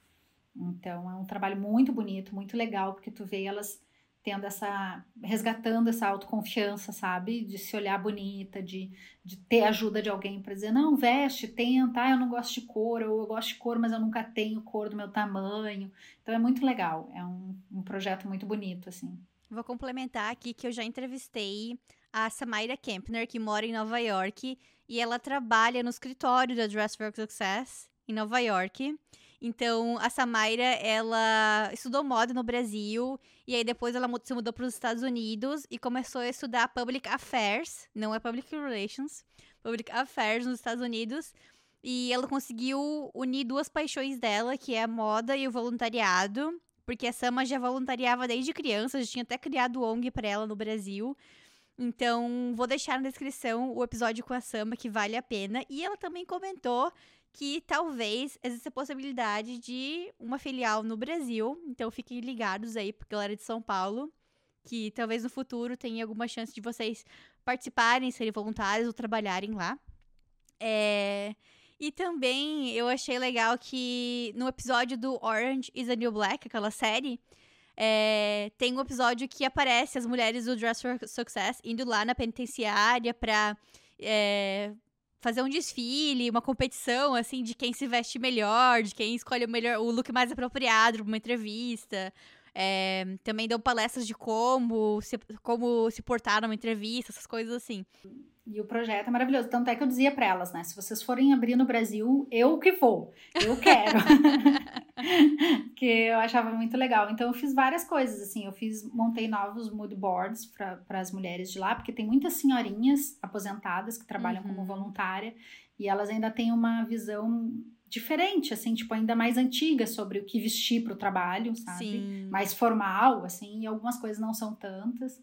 Então, é um trabalho muito bonito, muito legal, porque tu vê elas tendo essa resgatando essa autoconfiança, sabe? De se olhar bonita, de, de ter ajuda de alguém para dizer, não, veste, tenta, ah, eu não gosto de cor, ou eu gosto de cor, mas eu nunca tenho cor do meu tamanho. Então é muito legal, é um, um projeto muito bonito, assim. Vou complementar aqui que eu já entrevistei a Samaira Kempner, que mora em Nova York, e ela trabalha no escritório da Dress for Success em Nova York. Então, a Samaira, ela estudou moda no Brasil e aí depois ela se mudou para os Estados Unidos e começou a estudar Public Affairs, não é Public Relations, Public Affairs nos Estados Unidos. E ela conseguiu unir duas paixões dela, que é a moda e o voluntariado, porque a Sama já voluntariava desde criança, já tinha até criado ONG para ela no Brasil. Então, vou deixar na descrição o episódio com a Sama, que vale a pena. E ela também comentou que talvez exista a possibilidade de uma filial no Brasil. Então fiquem ligados aí, porque ela era de São Paulo. Que talvez no futuro tenha alguma chance de vocês participarem, serem voluntários ou trabalharem lá. É... E também eu achei legal que no episódio do Orange is a New Black, aquela série, é... tem um episódio que aparece as mulheres do Dress for Success indo lá na penitenciária pra é, fazer um desfile, uma competição, assim, de quem se veste melhor, de quem escolhe o melhor, o look mais apropriado para uma entrevista. É, também deu palestras de como se, como se portar numa entrevista, essas coisas assim. E o projeto é maravilhoso. Tanto é que eu dizia para elas, né? Se vocês forem abrir no Brasil, eu que vou. Eu quero. que eu achava muito legal. Então eu fiz várias coisas, assim. Eu fiz, montei novos mood boards para as mulheres de lá, porque tem muitas senhorinhas aposentadas que trabalham uhum. como voluntária e elas ainda têm uma visão diferente, assim, tipo, ainda mais antiga sobre o que vestir para o trabalho, sabe? Sim. Mais formal, assim, e algumas coisas não são tantas.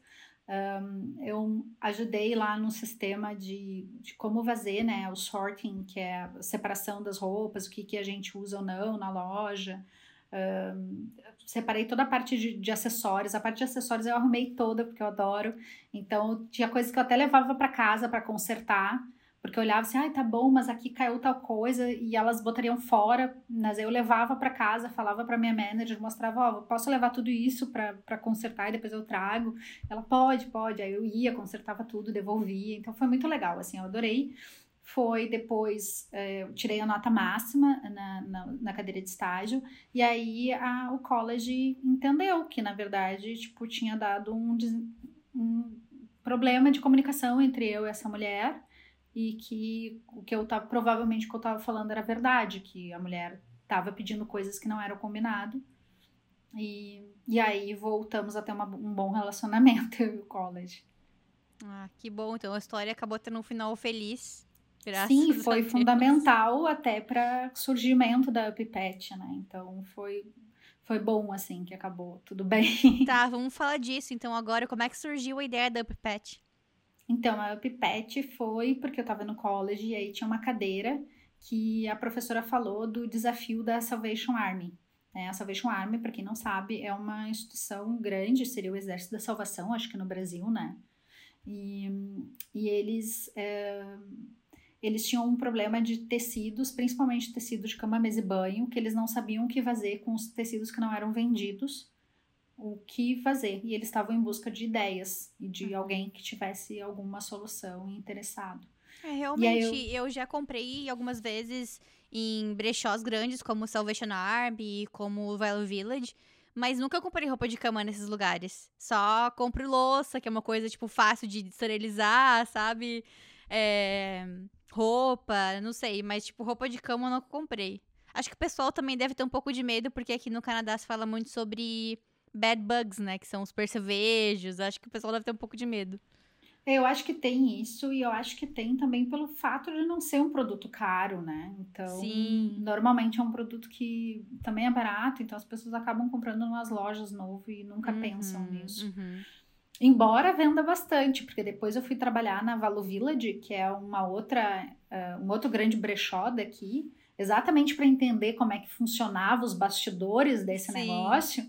Um, eu ajudei lá no sistema de, de como fazer, né, o sorting, que é a separação das roupas, o que, que a gente usa ou não na loja. Um, separei toda a parte de, de, acessórios. A parte de acessórios eu arrumei toda, porque eu adoro. Então, tinha coisas que eu até levava para casa para consertar. Porque eu olhava assim, ai, tá bom, mas aqui caiu tal coisa e elas botariam fora. Mas eu levava para casa, falava para minha manager, mostrava, ó, oh, posso levar tudo isso para consertar e depois eu trago. Ela pode, pode. Aí eu ia, consertava tudo, devolvia. Então foi muito legal, assim, eu adorei. Foi depois, é, eu tirei a nota máxima na, na, na cadeira de estágio, e aí a, o college entendeu que, na verdade, tipo, tinha dado um, um problema de comunicação entre eu e essa mulher, e que o que eu tava, provavelmente o que eu tava falando era verdade, que a mulher tava pedindo coisas que não eram combinado. E, e aí voltamos a ter uma, um bom relacionamento, eu e o college. Ah, que bom. Então a história acabou tendo um final feliz. Sim, foi fundamental até para surgimento da Pipette, né? Então foi foi bom assim que acabou, tudo bem. Tá, vamos falar disso. Então agora como é que surgiu a ideia da Pipette? Então, a Pipette foi porque eu estava no college e aí tinha uma cadeira que a professora falou do desafio da Salvation Army. É, a Salvation Army, para quem não sabe, é uma instituição grande, seria o Exército da Salvação, acho que no Brasil, né? E, e eles, é, eles tinham um problema de tecidos, principalmente tecido de cama, mesa e banho, que eles não sabiam o que fazer com os tecidos que não eram vendidos o que fazer. E eles estavam em busca de ideias e de uhum. alguém que tivesse alguma solução interessado. É, realmente, eu... eu... já comprei algumas vezes em brechós grandes, como Salvation Army, como Value Village, mas nunca comprei roupa de cama nesses lugares. Só compro louça, que é uma coisa, tipo, fácil de esterilizar, sabe? É... Roupa, não sei, mas, tipo, roupa de cama eu não comprei. Acho que o pessoal também deve ter um pouco de medo, porque aqui no Canadá se fala muito sobre bad bugs, né? Que são os percevejos. Acho que o pessoal deve ter um pouco de medo. Eu acho que tem isso e eu acho que tem também pelo fato de não ser um produto caro, né? Então, Sim. normalmente é um produto que também é barato, então as pessoas acabam comprando nas lojas novo e nunca uhum, pensam nisso. Uhum. Embora venda bastante, porque depois eu fui trabalhar na Valo Village, que é uma outra, uh, um outro grande brechó daqui, exatamente para entender como é que funcionava os bastidores desse Sim. negócio.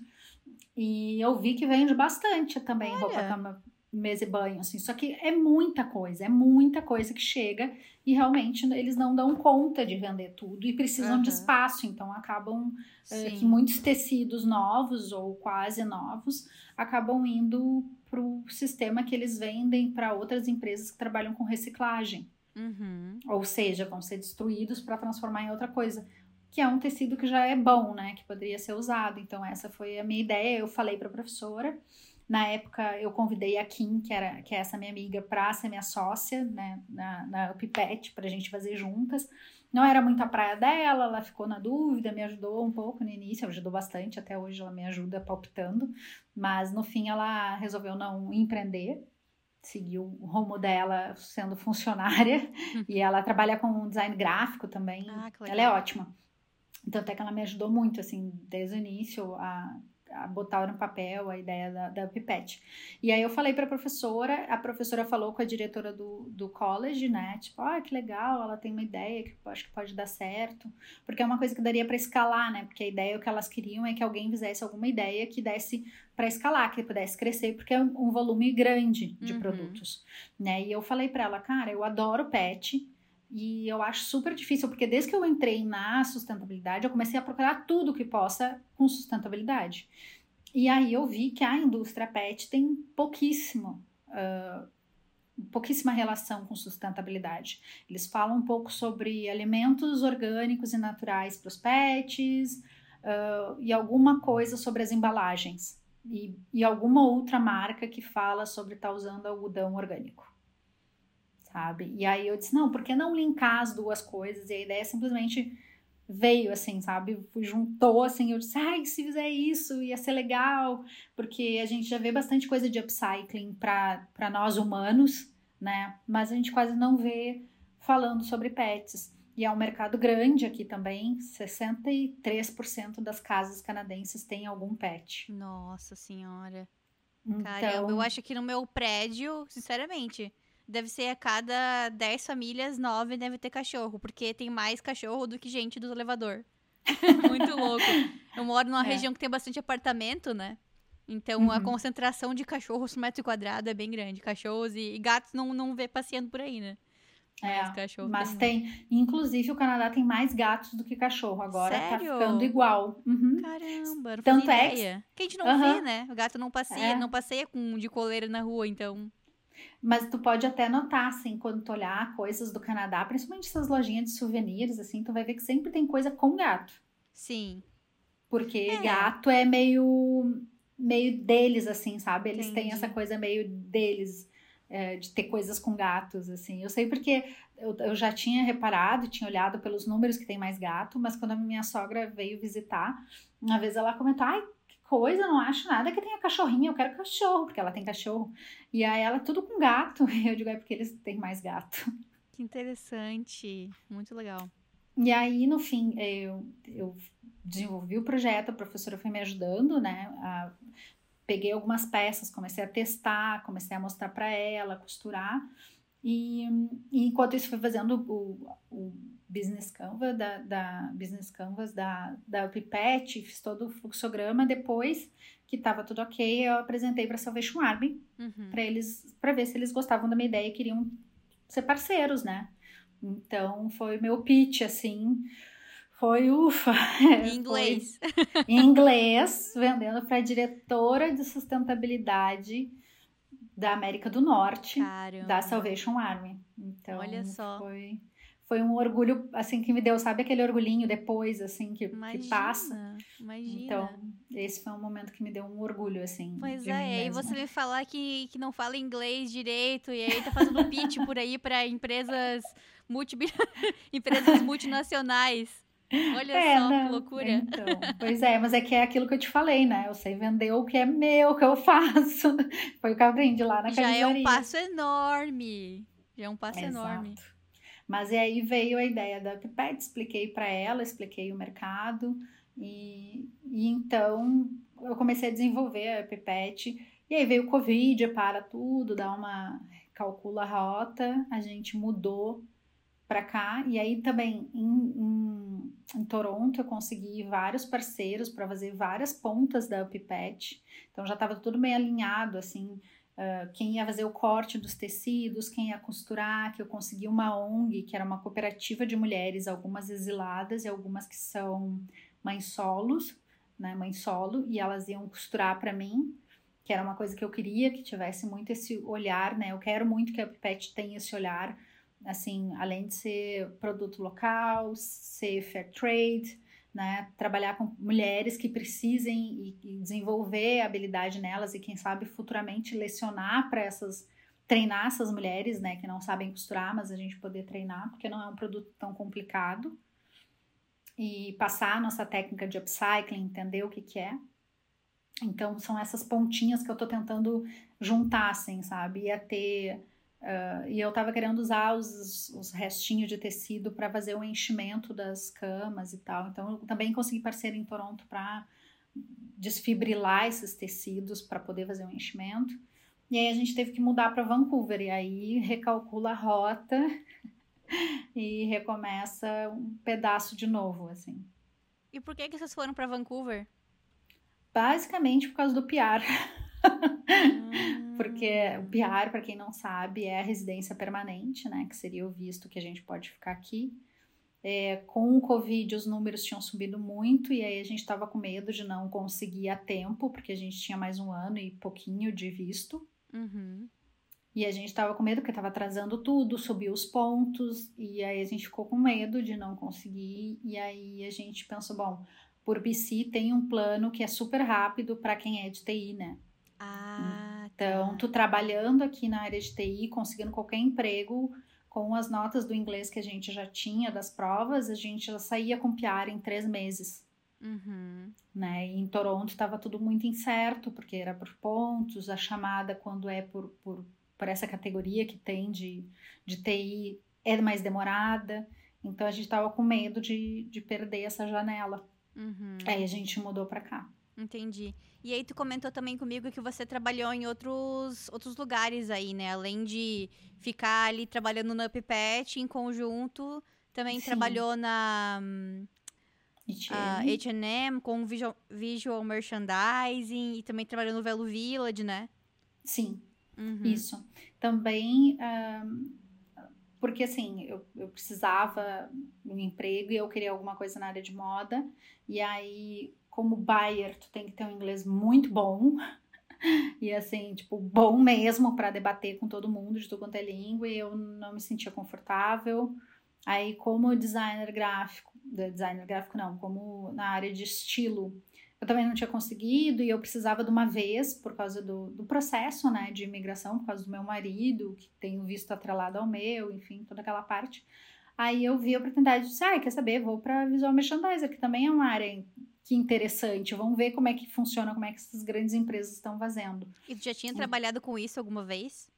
E eu vi que vende bastante também Olha. roupa cama mesa e banho, assim. Só que é muita coisa, é muita coisa que chega e realmente eles não dão conta de vender tudo e precisam uhum. de espaço, então acabam uh, que muitos tecidos novos ou quase novos acabam indo para o sistema que eles vendem para outras empresas que trabalham com reciclagem. Uhum. Ou seja, vão ser destruídos para transformar em outra coisa que é um tecido que já é bom, né, que poderia ser usado. Então essa foi a minha ideia. Eu falei para a professora na época, eu convidei a Kim, que, era, que é essa minha amiga, para ser minha sócia né, na, na Pipette, para a gente fazer juntas. Não era muito a praia dela, ela ficou na dúvida, me ajudou um pouco no início, ajudou bastante, até hoje ela me ajuda palpitando, mas no fim ela resolveu não empreender, seguiu o rumo dela sendo funcionária, e ela trabalha com design gráfico também, ah, ela é ótima. Então até que ela me ajudou muito, assim, desde o início a a botar no papel a ideia da, da pipette. E aí eu falei para a professora, a professora falou com a diretora do, do college, né? Tipo, ah, que legal, ela tem uma ideia que eu acho que pode dar certo. Porque é uma coisa que daria para escalar, né? Porque a ideia, o que elas queriam é que alguém fizesse alguma ideia que desse para escalar, que pudesse crescer, porque é um volume grande de uhum. produtos, né? E eu falei para ela, cara, eu adoro pet, e eu acho super difícil, porque desde que eu entrei na sustentabilidade, eu comecei a procurar tudo que possa com sustentabilidade. E aí eu vi que a indústria pet tem pouquíssimo, uh, pouquíssima relação com sustentabilidade. Eles falam um pouco sobre alimentos orgânicos e naturais para os pets uh, e alguma coisa sobre as embalagens. E, e alguma outra marca que fala sobre estar tá usando algodão orgânico sabe? E aí eu disse, não, por que não linkar as duas coisas? E a ideia simplesmente veio assim, sabe? Juntou assim, eu disse, ai, se fizer isso ia ser legal, porque a gente já vê bastante coisa de upcycling para nós humanos, né? Mas a gente quase não vê falando sobre pets. E é um mercado grande aqui também, 63% das casas canadenses têm algum pet. Nossa senhora. Então... Caramba, eu acho que no meu prédio, sinceramente, deve ser a cada 10 famílias, 9 deve ter cachorro, porque tem mais cachorro do que gente do elevador. Muito louco. Eu moro numa é. região que tem bastante apartamento, né? Então uhum. a concentração de cachorros por metro quadrado é bem grande. Cachorros e, e gatos não, não vê passeando por aí, né? É, mas tem, tem, inclusive o Canadá tem mais gatos do que cachorro agora, tá Sério? tá ficando igual. Uhum. Caramba, não Tanto é ideia. que... que a gente não uhum. vê, né? O gato não passeia, é. não passeia com de coleira na rua, então. Mas tu pode até notar, assim, quando tu olhar coisas do Canadá, principalmente essas lojinhas de souvenirs, assim, tu vai ver que sempre tem coisa com gato. Sim. Porque é. gato é meio meio deles, assim, sabe? Eles Entendi. têm essa coisa meio deles, é, de ter coisas com gatos, assim. Eu sei porque eu, eu já tinha reparado, tinha olhado pelos números que tem mais gato, mas quando a minha sogra veio visitar, uma vez ela comentou, ai, coisa, não acho nada que tenha cachorrinho, eu quero cachorro, porque ela tem cachorro. E aí ela tudo com gato. E eu digo, é porque eles têm mais gato. Que interessante, muito legal. E aí, no fim, eu, eu desenvolvi o projeto, a professora foi me ajudando, né? A, peguei algumas peças, comecei a testar, comecei a mostrar para ela, costurar. E, e, enquanto isso foi fazendo o, o Business Canvas da, da Business Canvas da, da Pipette, fiz todo o fluxograma. Depois que estava tudo ok, eu apresentei para Salvation Army uhum. para eles para ver se eles gostavam da minha ideia e queriam ser parceiros, né? Então foi meu pitch assim. Foi ufa. Em inglês. Foi em inglês, vendendo para a diretora de sustentabilidade da América do Norte, Caramba. da Salvation Army. Então, Olha só. Foi, foi um orgulho, assim, que me deu, sabe aquele orgulhinho depois, assim, que, imagina, que passa? Imagina. Então, esse foi um momento que me deu um orgulho, assim. Pois é, e você me falar que, que não fala inglês direito, e aí tá fazendo pitch por aí para empresas, multi... empresas multinacionais. Olha é, só não, que loucura. Então, pois é, mas é que é aquilo que eu te falei, né? Eu sei vender o que é meu, que eu faço. Foi o que eu aprendi lá na Já é um passo enorme. Já é um passo Exato. enorme. Mas e aí veio a ideia da Pipette, expliquei para ela, expliquei o mercado. E, e então eu comecei a desenvolver a Pipette. E aí veio o Covid, para tudo, dá uma calcula a rota, a gente mudou para cá. E aí também em, em, em, Toronto eu consegui vários parceiros para fazer várias pontas da Pipette. Então já estava tudo bem alinhado, assim. Uh, quem ia fazer o corte dos tecidos, quem ia costurar, que eu consegui uma ONG, que era uma cooperativa de mulheres, algumas exiladas e algumas que são mães solos, né, mãe solo, e elas iam costurar para mim, que era uma coisa que eu queria, que tivesse muito esse olhar, né, eu quero muito que a Pipette tenha esse olhar assim, além de ser produto local, ser fair trade, né, trabalhar com mulheres que precisem e, e desenvolver habilidade nelas e quem sabe futuramente lecionar para essas treinar essas mulheres, né, que não sabem costurar, mas a gente poder treinar, porque não é um produto tão complicado. E passar a nossa técnica de upcycling, entender o que que é. Então, são essas pontinhas que eu tô tentando juntar, assim, sabe? Ia ter Uh, e eu estava querendo usar os, os restinhos de tecido para fazer o enchimento das camas e tal. Então, eu também consegui parceiro em Toronto para desfibrilar esses tecidos para poder fazer o enchimento. E aí a gente teve que mudar para Vancouver. E aí recalcula a rota e recomeça um pedaço de novo, assim. E por que, que vocês foram para Vancouver? Basicamente por causa do PR. Porque o PR, para quem não sabe, é a residência permanente, né? Que seria o visto que a gente pode ficar aqui. É, com o Covid, os números tinham subido muito e aí a gente estava com medo de não conseguir a tempo, porque a gente tinha mais um ano e pouquinho de visto. Uhum. E a gente estava com medo porque estava atrasando tudo, subiu os pontos, e aí a gente ficou com medo de não conseguir. E aí a gente pensou: bom, por BC tem um plano que é super rápido para quem é de TI, né? Ah, então, tá. tu trabalhando aqui na área de TI, conseguindo qualquer emprego, com as notas do inglês que a gente já tinha das provas, a gente já saía com PR em três meses. Uhum. Né? E em Toronto estava tudo muito incerto, porque era por pontos, a chamada quando é por, por, por essa categoria que tem de, de TI é mais demorada. Então a gente estava com medo de, de perder essa janela. Uhum. Aí a gente mudou para cá. Entendi. E aí tu comentou também comigo que você trabalhou em outros, outros lugares aí, né? Além de ficar ali trabalhando no UpPet em conjunto, também Sim. trabalhou na H&M com visual, visual merchandising e também trabalhou no Velo Village, né? Sim, uhum. isso. Também, um, porque assim, eu, eu precisava de um emprego e eu queria alguma coisa na área de moda, e aí como buyer, tu tem que ter um inglês muito bom. E assim, tipo, bom mesmo para debater com todo mundo de tudo quanto é língua, e eu não me sentia confortável. Aí, como designer gráfico, designer gráfico não, como na área de estilo, eu também não tinha conseguido e eu precisava de uma vez, por causa do, do processo, né, de imigração, por causa do meu marido, que tem o visto atrelado ao meu, enfim, toda aquela parte. Aí eu vi a oportunidade de, ah, quer saber, vou para visual merchandiser, que também é uma área que interessante. Vamos ver como é que funciona, como é que essas grandes empresas estão fazendo. E tu já tinha trabalhado com isso alguma vez?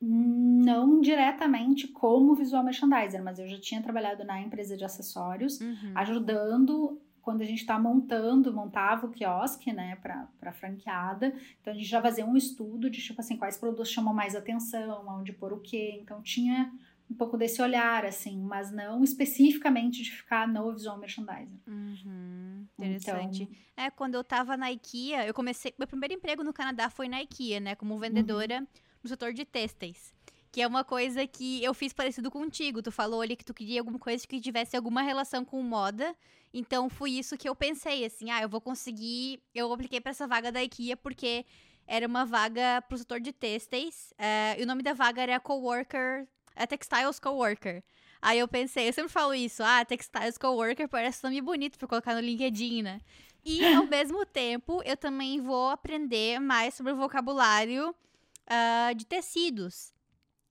Não diretamente como visual merchandiser, mas eu já tinha trabalhado na empresa de acessórios, uhum. ajudando quando a gente está montando, montava o quiosque, né, para franqueada. Então a gente já fazia um estudo de tipo assim, quais produtos chamam mais atenção, onde pôr o quê. Então tinha um pouco desse olhar, assim, mas não especificamente de ficar no visual merchandiser. Uhum, interessante. Então... É, quando eu tava na IKEA, eu comecei. Meu primeiro emprego no Canadá foi na IKEA, né? Como vendedora uhum. no setor de têxteis. que é uma coisa que eu fiz parecido contigo. Tu falou ali que tu queria alguma coisa que tivesse alguma relação com moda. Então foi isso que eu pensei, assim, ah, eu vou conseguir. Eu apliquei para essa vaga da IKEA porque era uma vaga pro setor de têxteis. É, e o nome da vaga era Coworker, é Textiles Coworker. Aí eu pensei, eu sempre falo isso, ah, Textiles Coworker parece nome bonito pra colocar no LinkedIn, né? E ao mesmo tempo, eu também vou aprender mais sobre o vocabulário uh, de tecidos.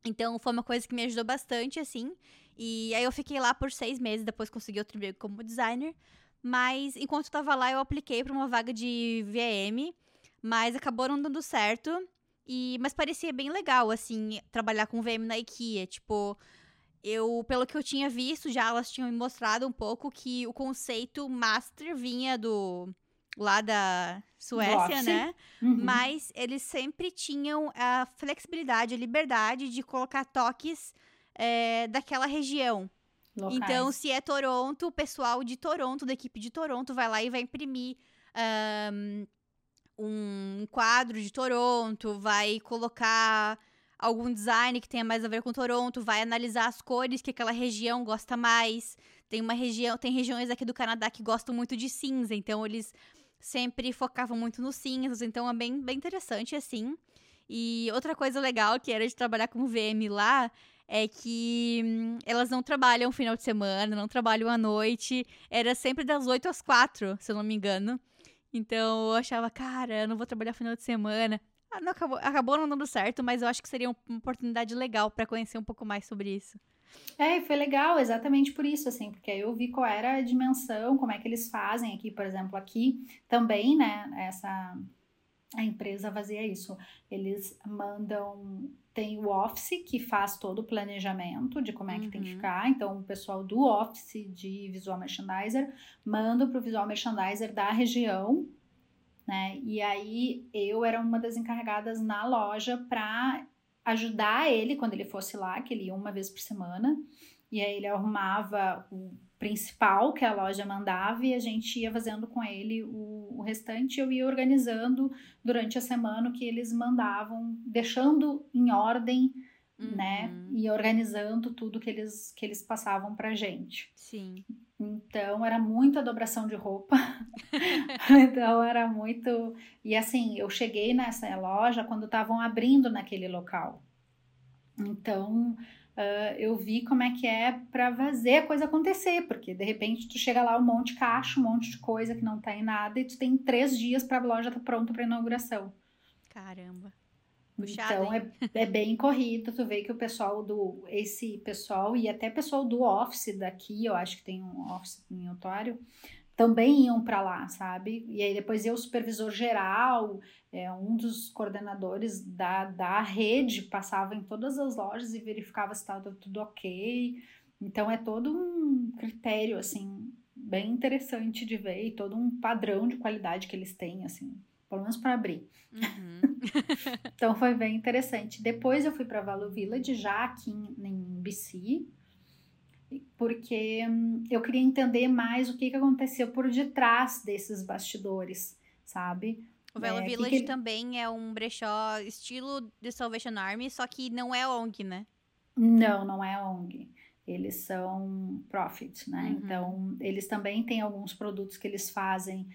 Então, foi uma coisa que me ajudou bastante, assim. E aí eu fiquei lá por seis meses, depois consegui outro emprego como designer. Mas enquanto eu tava lá, eu apliquei para uma vaga de VM, mas acabou não dando certo. E, mas parecia bem legal, assim, trabalhar com VM na IKEA. Tipo, eu, pelo que eu tinha visto, já elas tinham me mostrado um pouco que o conceito master vinha do lá da Suécia, né? Uhum. Mas eles sempre tinham a flexibilidade, a liberdade de colocar toques é, daquela região. Locais. Então, se é Toronto, o pessoal de Toronto, da equipe de Toronto, vai lá e vai imprimir um, um quadro de Toronto, vai colocar algum design que tenha mais a ver com Toronto, vai analisar as cores que aquela região gosta mais. Tem uma região, tem regiões aqui do Canadá que gostam muito de cinza, então eles sempre focavam muito nos cinzas, então é bem, bem interessante assim. E outra coisa legal que era de trabalhar com VM lá é que hum, elas não trabalham final de semana, não trabalham à noite. Era sempre das 8 às 4, se eu não me engano. Então eu achava, cara, eu não vou trabalhar final de semana. Ah, não acabou, acabou não dando certo, mas eu acho que seria uma oportunidade legal para conhecer um pouco mais sobre isso. É, foi legal, exatamente por isso, assim, porque aí eu vi qual era a dimensão, como é que eles fazem aqui, por exemplo, aqui também, né, essa a empresa fazia isso. Eles mandam. Tem o Office que faz todo o planejamento de como é que uhum. tem que uhum. ficar. Então, o pessoal do Office de Visual Merchandiser manda para o Visual Merchandiser da região, né? E aí eu era uma das encarregadas na loja para ajudar ele quando ele fosse lá, que ele ia uma vez por semana. E aí ele arrumava o principal que a loja mandava e a gente ia fazendo com ele o, o restante. Eu ia organizando durante a semana o que eles mandavam, deixando em ordem, né, uhum. né? E organizando tudo que eles, que eles passavam pra gente. Sim. Então era muita dobração de roupa. então era muito. E assim, eu cheguei nessa loja quando estavam abrindo naquele local. Então uh, eu vi como é que é para fazer a coisa acontecer, porque de repente tu chega lá um monte de caixa, um monte de coisa que não tá em nada e tu tem três dias para a loja estar tá pronta para inauguração. Caramba. Puxado, então é, é, bem corrido, tu vê que o pessoal do esse pessoal e até pessoal do office daqui, eu acho que tem um office em Otório, também iam para lá, sabe? E aí depois eu, o supervisor geral, é, um dos coordenadores da, da rede, passava em todas as lojas e verificava se estava tudo ok. Então é todo um critério, assim, bem interessante de ver e todo um padrão de qualidade que eles têm, assim, pelo menos para abrir. Uhum. então foi bem interessante. Depois eu fui para Valo Village, já aqui em, em BC, porque hum, eu queria entender mais o que, que aconteceu por detrás desses bastidores, sabe? O Velo é, Village que que... também é um brechó estilo de Salvation Army, só que não é ONG, né? Não, não é ONG. Eles são profit, né? Uhum. Então, eles também têm alguns produtos que eles fazem,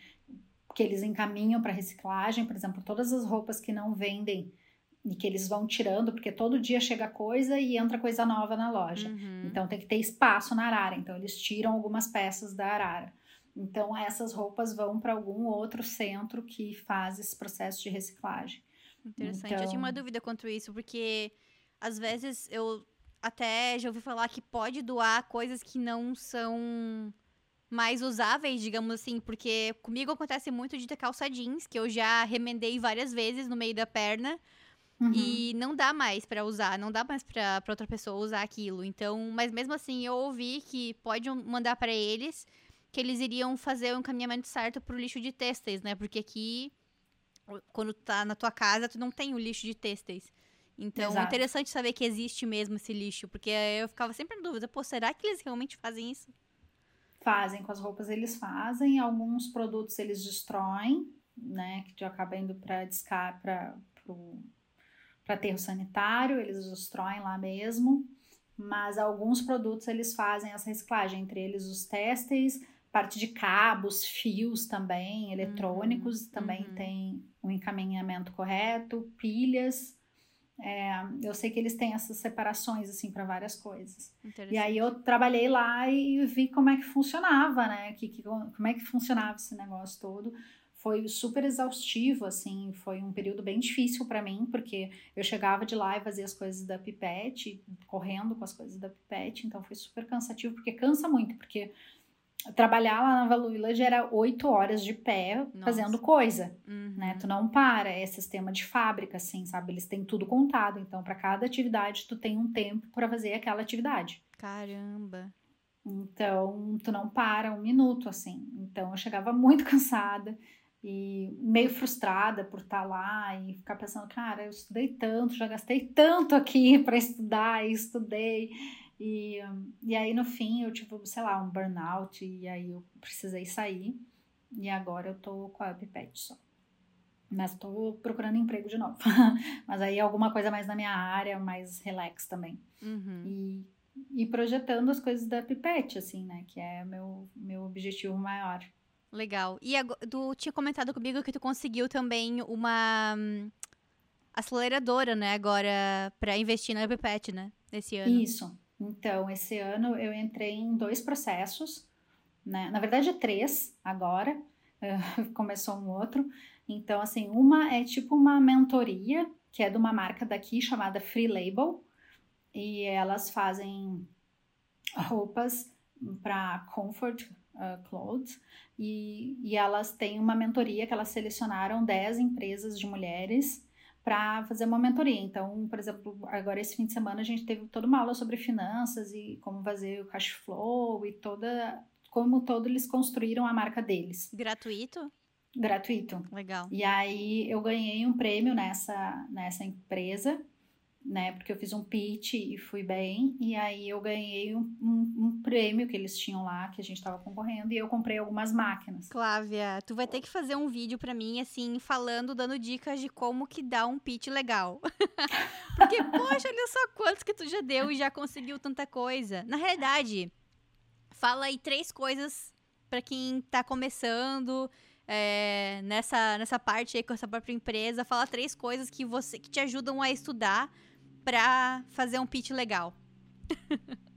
que eles encaminham para reciclagem, por exemplo, todas as roupas que não vendem e que eles vão tirando, porque todo dia chega coisa e entra coisa nova na loja. Uhum. Então tem que ter espaço na arara. Então eles tiram algumas peças da arara. Então essas roupas vão para algum outro centro que faz esse processo de reciclagem. Interessante. Então... Eu tinha uma dúvida quanto isso, porque às vezes eu até já ouvi falar que pode doar coisas que não são mais usáveis, digamos assim, porque comigo acontece muito de ter calça jeans, que eu já remendei várias vezes no meio da perna, Uhum. E não dá mais para usar, não dá mais para outra pessoa usar aquilo. Então, mas mesmo assim, eu ouvi que pode mandar para eles que eles iriam fazer o encaminhamento certo pro lixo de têxteis, né? Porque aqui, quando tá na tua casa, tu não tem o lixo de têxteis. Então, é Exato. interessante saber que existe mesmo esse lixo, porque eu ficava sempre em dúvida, pô, será que eles realmente fazem isso? Fazem, com as roupas eles fazem, alguns produtos eles destroem, né, que tu acaba indo para descar para para aterro sanitário, eles destroem lá mesmo, mas alguns produtos eles fazem essa reciclagem, entre eles os têxteis, parte de cabos, fios também, eletrônicos, uhum, também uhum. tem um encaminhamento correto, pilhas. É, eu sei que eles têm essas separações assim para várias coisas. E aí eu trabalhei lá e vi como é que funcionava, né? Que, que, como é que funcionava esse negócio todo. Foi super exaustivo, assim, foi um período bem difícil para mim, porque eu chegava de lá e fazia as coisas da pipete, correndo com as coisas da pipete, então foi super cansativo, porque cansa muito, porque trabalhar lá na Valuila era oito horas de pé Nossa. fazendo coisa, uhum. né? Tu não para, é sistema de fábrica, assim, sabe? Eles têm tudo contado, então para cada atividade tu tem um tempo para fazer aquela atividade. Caramba. Então tu não para um minuto, assim. Então eu chegava muito cansada e meio frustrada por estar tá lá e ficar pensando, cara, eu estudei tanto, já gastei tanto aqui para estudar, e estudei e, e aí, no fim, eu tive, sei lá, um burnout, e aí eu precisei sair. E agora eu tô com a Pipette só. Mas tô procurando emprego de novo. Mas aí alguma coisa mais na minha área, mais relax também. Uhum. E, e projetando as coisas da Pipette, assim, né? Que é meu, meu objetivo maior. Legal. E tu tinha comentado comigo que tu conseguiu também uma hum, aceleradora, né? Agora, para investir na Pipette, né? Nesse ano. Isso. Então, esse ano eu entrei em dois processos, né? Na verdade, três agora, começou um outro. Então, assim, uma é tipo uma mentoria, que é de uma marca daqui chamada Free Label, e elas fazem roupas para comfort uh, clothes, e, e elas têm uma mentoria que elas selecionaram 10 empresas de mulheres para fazer uma mentoria. Então, por exemplo, agora esse fim de semana a gente teve toda uma aula sobre finanças e como fazer o cash flow e toda como todo eles construíram a marca deles. Gratuito? Gratuito. Legal. E aí eu ganhei um prêmio nessa nessa empresa né? Porque eu fiz um pitch e fui bem, e aí eu ganhei um, um, um prêmio que eles tinham lá, que a gente tava concorrendo, e eu comprei algumas máquinas. Flávia, tu vai ter que fazer um vídeo para mim, assim, falando, dando dicas de como que dá um pitch legal. Porque, poxa, olha só quantos que tu já deu e já conseguiu tanta coisa. Na realidade, fala aí três coisas para quem tá começando, é, nessa, nessa parte aí com essa própria empresa, fala três coisas que você que te ajudam a estudar para fazer um pitch legal?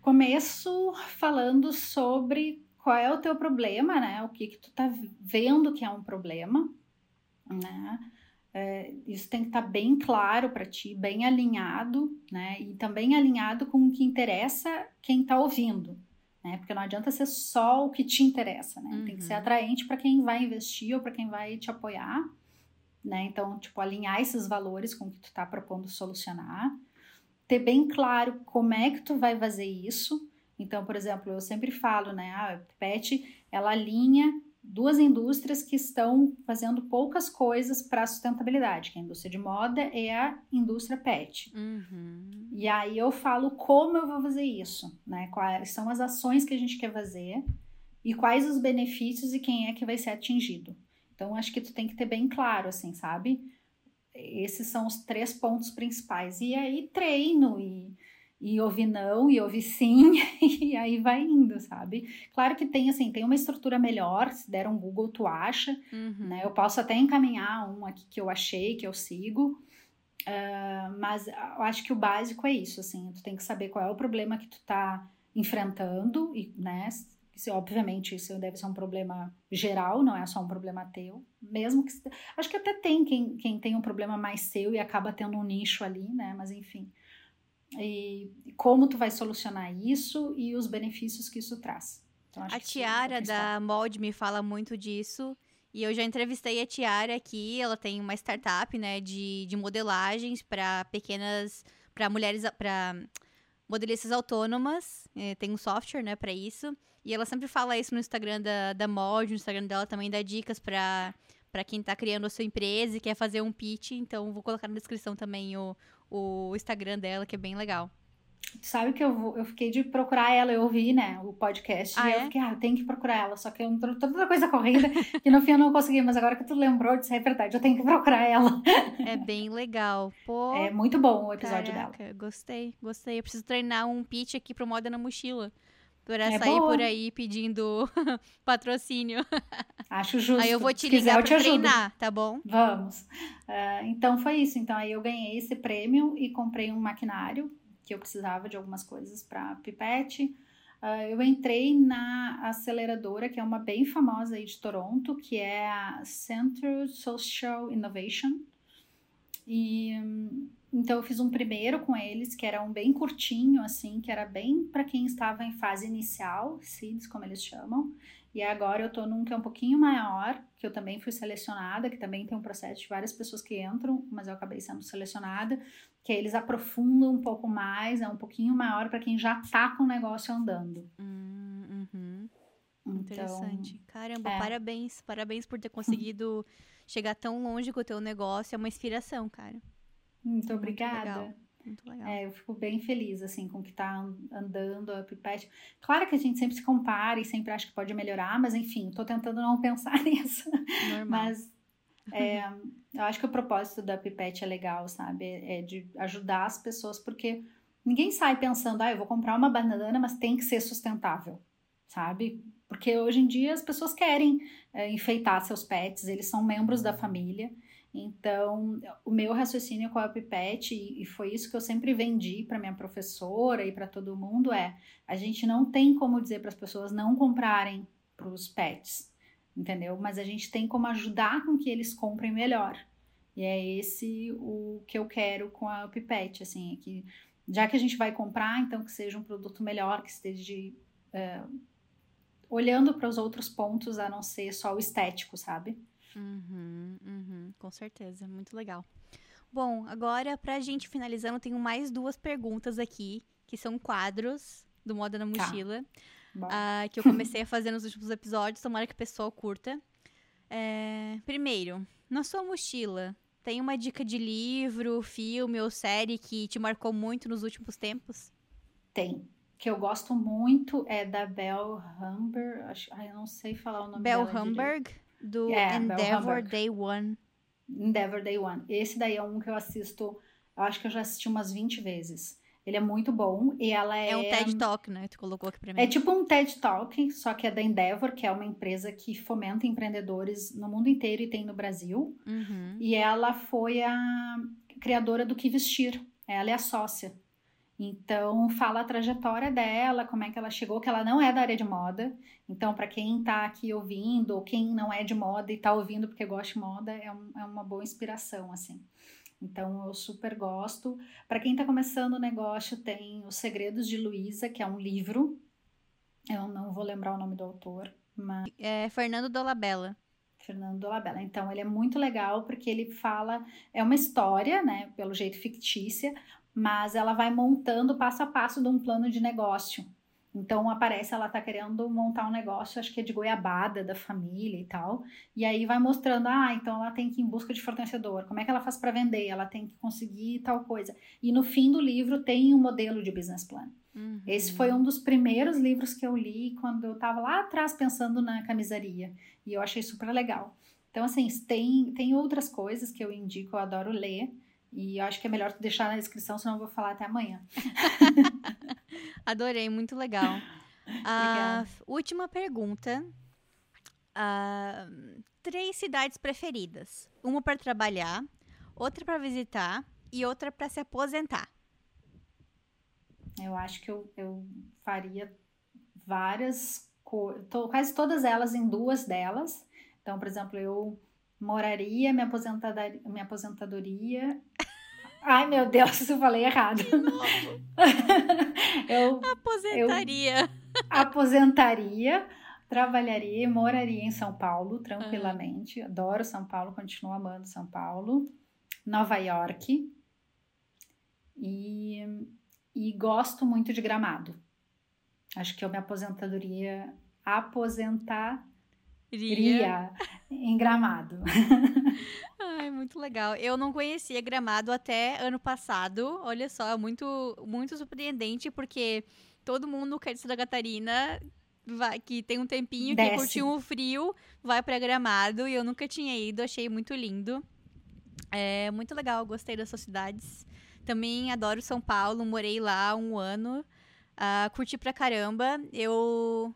Começo falando sobre qual é o teu problema, né? O que que tu tá vendo que é um problema, né? É, isso tem que estar tá bem claro para ti, bem alinhado, né? E também alinhado com o que interessa quem está ouvindo, né? Porque não adianta ser só o que te interessa, né? Uhum. Tem que ser uhum. atraente para quem vai investir ou para quem vai te apoiar né? Então, tipo, alinhar esses valores com o que tu tá propondo solucionar, ter bem claro como é que tu vai fazer isso. Então, por exemplo, eu sempre falo, né, a PET, ela alinha duas indústrias que estão fazendo poucas coisas para a sustentabilidade, que é a indústria de moda e a indústria pet. Uhum. E aí eu falo como eu vou fazer isso, né? Quais são as ações que a gente quer fazer e quais os benefícios e quem é que vai ser atingido. Então, acho que tu tem que ter bem claro, assim, sabe? Esses são os três pontos principais. E aí, treino e, e ouvir não e ouvir sim, e aí vai indo, sabe? Claro que tem, assim, tem uma estrutura melhor, se der um Google, tu acha, uhum. né? Eu posso até encaminhar um aqui que eu achei, que eu sigo, uh, mas eu acho que o básico é isso, assim, tu tem que saber qual é o problema que tu tá enfrentando, e, né, se, obviamente isso deve ser um problema geral, não é só um problema teu. Mesmo que. Acho que até tem quem, quem tem um problema mais seu e acaba tendo um nicho ali, né? Mas enfim. E como tu vai solucionar isso e os benefícios que isso traz. Então, a Tiara é da Mold me fala muito disso. E eu já entrevistei a Tiara aqui. Ela tem uma startup, né, de, de modelagens para pequenas. para mulheres. para modelistas autônomas. É, tem um software, né, para isso. E ela sempre fala isso no Instagram da, da Mod, no Instagram dela também dá dicas pra, pra quem tá criando a sua empresa e quer fazer um pitch. Então, vou colocar na descrição também o, o Instagram dela, que é bem legal. sabe que eu, eu fiquei de procurar ela, eu ouvi, né, o podcast, ah, e eu é? fiquei, ah, tenho que procurar ela, só que eu entrou toda coisa corrida, e no fim eu não consegui, mas agora que tu lembrou, disse, é verdade, eu tenho que procurar ela. É bem legal, pô. É muito bom o episódio caraca, dela. Gostei, gostei, eu preciso treinar um pitch aqui pro Moda na Mochila. Pra é sair boa. por aí pedindo patrocínio. Acho justo. Aí eu vou te ligar quiser, pra treinar, tá bom? Vamos. Uh, então foi isso. Então aí eu ganhei esse prêmio e comprei um maquinário que eu precisava de algumas coisas para pipete. Uh, eu entrei na aceleradora, que é uma bem famosa aí de Toronto, que é a Center Social Innovation. E então eu fiz um primeiro com eles, que era um bem curtinho, assim, que era bem para quem estava em fase inicial, seeds, como eles chamam. E agora eu tô num que é um pouquinho maior, que eu também fui selecionada, que também tem um processo de várias pessoas que entram, mas eu acabei sendo selecionada, que eles aprofundam um pouco mais, é um pouquinho maior para quem já tá com o negócio andando. Hum, uhum. então, Interessante. Caramba, é. parabéns, parabéns por ter conseguido chegar tão longe com o teu negócio, é uma inspiração, cara. Muito obrigada. Muito muito legal. É, eu fico bem feliz, assim, com o que tá andando a Pipette. Claro que a gente sempre se compara e sempre acha que pode melhorar, mas enfim, tô tentando não pensar nisso. Normal. Mas é, eu acho que o propósito da Pipette é legal, sabe? É de ajudar as pessoas, porque ninguém sai pensando, ah, eu vou comprar uma banana, mas tem que ser sustentável, sabe? Porque hoje em dia as pessoas querem é, enfeitar seus pets, eles são membros da família. Então, o meu raciocínio com a Pipette, e foi isso que eu sempre vendi para minha professora e para todo mundo, é: a gente não tem como dizer para as pessoas não comprarem para os pets, entendeu? Mas a gente tem como ajudar com que eles comprem melhor. E é esse o que eu quero com a Pipette, assim, é que já que a gente vai comprar, então que seja um produto melhor, que esteja é, olhando para os outros pontos a não ser só o estético, sabe? Uhum, uhum, com certeza, muito legal. Bom, agora pra gente finalizando, tenho mais duas perguntas aqui, que são quadros do Moda na tá. Mochila, tá. uh, que eu comecei a fazer nos últimos episódios, tomara que o pessoal curta. É, primeiro, na sua mochila, tem uma dica de livro, filme ou série que te marcou muito nos últimos tempos? Tem. Que eu gosto muito é da Bell Humber. Acho, ai, eu não sei falar o nome Bell dela. Bell Humberg? Do é, Endeavor Day One. Endeavor Day One. Esse daí é um que eu assisto, eu acho que eu já assisti umas 20 vezes. Ele é muito bom e ela é... É um TED Talk, né? Tu colocou aqui pra mim. É tipo um TED Talk, só que é da Endeavor, que é uma empresa que fomenta empreendedores no mundo inteiro e tem no Brasil. Uhum. E ela foi a criadora do Que Vestir. Ela é a sócia. Então, fala a trajetória dela, como é que ela chegou, que ela não é da área de moda. Então, para quem está aqui ouvindo, ou quem não é de moda e está ouvindo porque gosta de moda, é, um, é uma boa inspiração, assim. Então, eu super gosto. Para quem está começando o negócio, tem Os Segredos de Luísa, que é um livro. Eu não vou lembrar o nome do autor, mas... É Fernando Dolabella. Fernando Dolabella. Então, ele é muito legal porque ele fala... É uma história, né? Pelo jeito fictícia, mas ela vai montando passo a passo de um plano de negócio. Então aparece ela tá querendo montar um negócio, acho que é de goiabada da família e tal. E aí vai mostrando, ah, então ela tem que ir em busca de fornecedor. Como é que ela faz para vender? Ela tem que conseguir tal coisa. E no fim do livro tem um modelo de business plan. Uhum. Esse foi um dos primeiros livros que eu li quando eu estava lá atrás pensando na camisaria. E eu achei super legal. Então, assim, tem, tem outras coisas que eu indico, eu adoro ler. E eu acho que é melhor deixar na descrição, senão eu vou falar até amanhã. Adorei, muito legal. Uh, última pergunta. Uh, três cidades preferidas. Uma para trabalhar, outra para visitar e outra para se aposentar. Eu acho que eu, eu faria várias, quase todas elas em duas delas. Então, por exemplo, eu moraria, minha aposentadoria, minha aposentadoria. Ai, meu Deus, eu falei errado. eu aposentaria. Eu aposentaria, trabalharia e moraria em São Paulo tranquilamente. Uhum. Adoro São Paulo, continuo amando São Paulo. Nova York. E, e gosto muito de Gramado. Acho que eu me aposentadoria aposentar Iria. Em Gramado. Ai, muito legal. Eu não conhecia Gramado até ano passado. Olha só, muito, muito surpreendente, porque todo mundo quer de Santa Catarina vai, que tem um tempinho Desce. que curtiu o frio, vai para Gramado. E eu nunca tinha ido, achei muito lindo. É muito legal, gostei dessas cidades. Também adoro São Paulo, morei lá um ano. Uh, curti pra caramba. Eu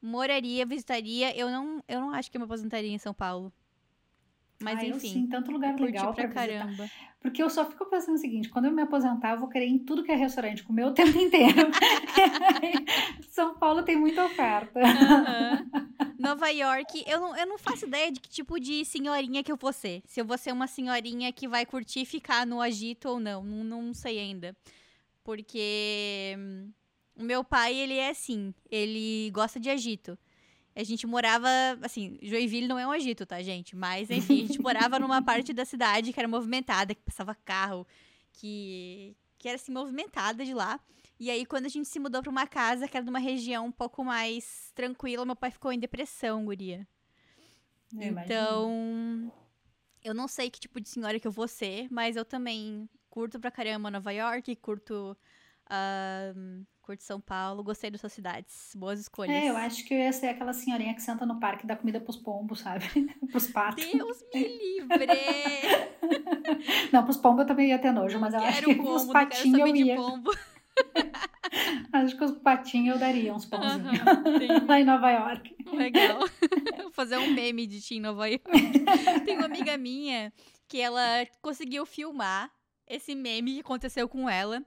moraria, visitaria. Eu não, eu não acho que eu me aposentaria em São Paulo. Mas ah, enfim. sim, tanto lugar legal pra, pra caramba. Visitar. Porque eu só fico pensando o seguinte: quando eu me aposentar, eu vou querer em tudo que é restaurante, comer o tempo inteiro. São Paulo tem muita oferta. Nova York, eu não, eu não faço ideia de que tipo de senhorinha que eu vou ser. Se eu vou ser uma senhorinha que vai curtir ficar no agito ou não. Não, não sei ainda. Porque o meu pai, ele é assim, ele gosta de agito. A gente morava, assim, Joinville não é um agito, tá, gente? Mas, enfim, a gente morava numa parte da cidade que era movimentada, que passava carro, que, que era, assim, movimentada de lá. E aí, quando a gente se mudou pra uma casa que era de uma região um pouco mais tranquila, meu pai ficou em depressão, guria. Eu então, imagino. eu não sei que tipo de senhora que eu vou ser, mas eu também curto pra caramba Nova York, curto uh, curto São Paulo, gostei das suas cidades. Boas escolhas. É, eu acho que eu ia ser aquela senhorinha que senta no parque e dá comida pros pombos, sabe? pros patos. Deus me livre! não, pros pombos eu também ia ter nojo, mas eu acho que pombo, os patinhos eu ia. Pombo. acho que os patinhos eu daria uns pãozinhos. Uhum, Lá em Nova York. Legal. Vou fazer um meme de ti em Nova York. Tem uma amiga minha que ela conseguiu filmar esse meme que aconteceu com ela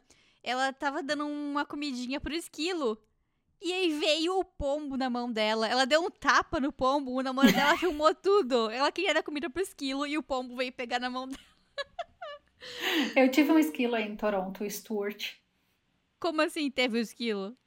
ela tava dando uma comidinha pro esquilo. E aí veio o pombo na mão dela. Ela deu um tapa no pombo, o namorado dela filmou tudo. Ela queria dar comida pro esquilo e o pombo veio pegar na mão dela. Eu tive um esquilo aí em Toronto, o Stuart. Como assim teve o um esquilo?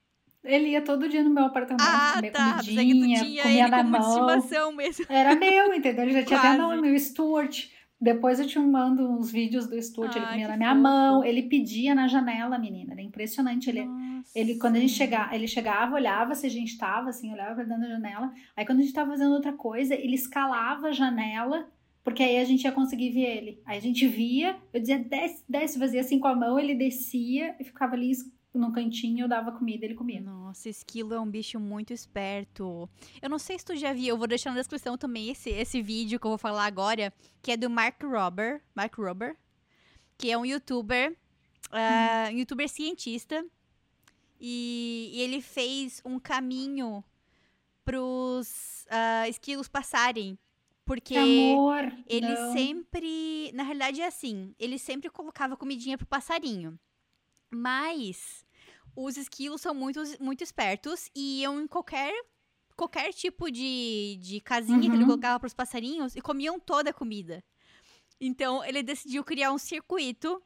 Ele ia todo dia no meu apartamento ah, comer tá. comidinha, comia na mão. estimação mesmo. Era meu, entendeu? Ele já tinha Quase. até nome, o Stuart. Depois eu te mando uns vídeos do estúdio, ele comia na minha fofo. mão, ele pedia na janela, menina, era impressionante. Ele, ele quando a gente chegava, ele chegava, olhava se a gente tava, assim, olhava pra dentro da janela. Aí quando a gente tava fazendo outra coisa, ele escalava a janela, porque aí a gente ia conseguir ver ele. Aí a gente via, eu dizia, desce, desce, fazia assim com a mão, ele descia e ficava ali no cantinho, eu dava comida, ele comia. Nossa, esquilo é um bicho muito esperto. Eu não sei se tu já viu, eu vou deixar na descrição também esse, esse vídeo que eu vou falar agora, que é do Mark Robber, Mark Robber, que é um youtuber, uh, um youtuber cientista, e, e, ele fez um caminho pros uh, esquilos passarem. Porque Amor, ele não. sempre. Na realidade é assim: ele sempre colocava comidinha pro passarinho. Mas os esquilos são muito, muito espertos e iam em qualquer qualquer tipo de, de casinha uhum. que ele uhum. colocava para os passarinhos e comiam toda a comida. Então ele decidiu criar um circuito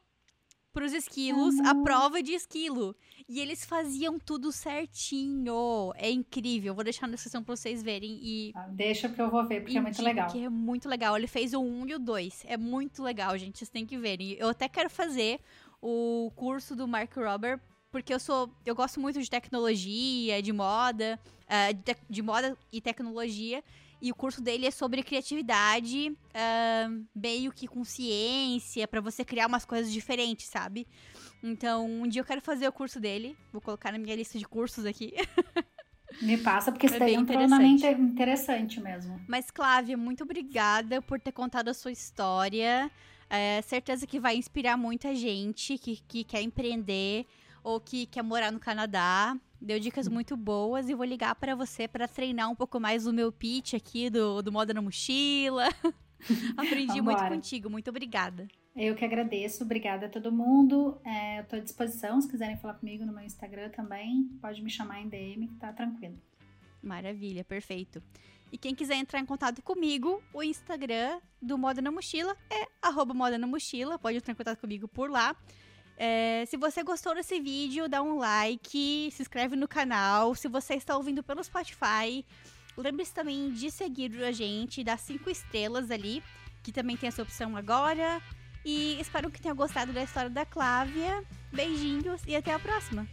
para os esquilos, uhum. a prova de esquilo. E eles faziam tudo certinho. É incrível. Vou deixar na descrição para vocês verem e ah, deixa que eu vou ver porque é muito legal. Que é muito legal. Ele fez o 1 um e o 2. É muito legal, gente. Vocês têm que verem. Eu até quero fazer o curso do Mark Robber porque eu sou. Eu gosto muito de tecnologia, de moda, uh, de, de, moda e tecnologia. E o curso dele é sobre criatividade, uh, meio que com ciência, para você criar umas coisas diferentes, sabe? Então, um dia eu quero fazer o curso dele. Vou colocar na minha lista de cursos aqui. Me passa, porque isso é daí é interessante. interessante mesmo. Mas, Clávia, muito obrigada por ter contado a sua história. É, certeza que vai inspirar muita gente que, que quer empreender ou que quer morar no Canadá. Deu dicas muito boas e vou ligar para você para treinar um pouco mais o meu pitch aqui do, do Moda na Mochila. Aprendi muito contigo, muito obrigada. Eu que agradeço, obrigada a todo mundo. É, eu estou à disposição, se quiserem falar comigo no meu Instagram também, pode me chamar em DM, que tá tranquilo. Maravilha, perfeito. E quem quiser entrar em contato comigo, o Instagram do Moda na Mochila é arroba Moda na Mochila, pode entrar em contato comigo por lá. É, se você gostou desse vídeo, dá um like, se inscreve no canal. Se você está ouvindo pelo Spotify, lembre-se também de seguir a gente, dar cinco estrelas ali, que também tem essa opção agora. E espero que tenha gostado da história da Clávia. Beijinhos e até a próxima!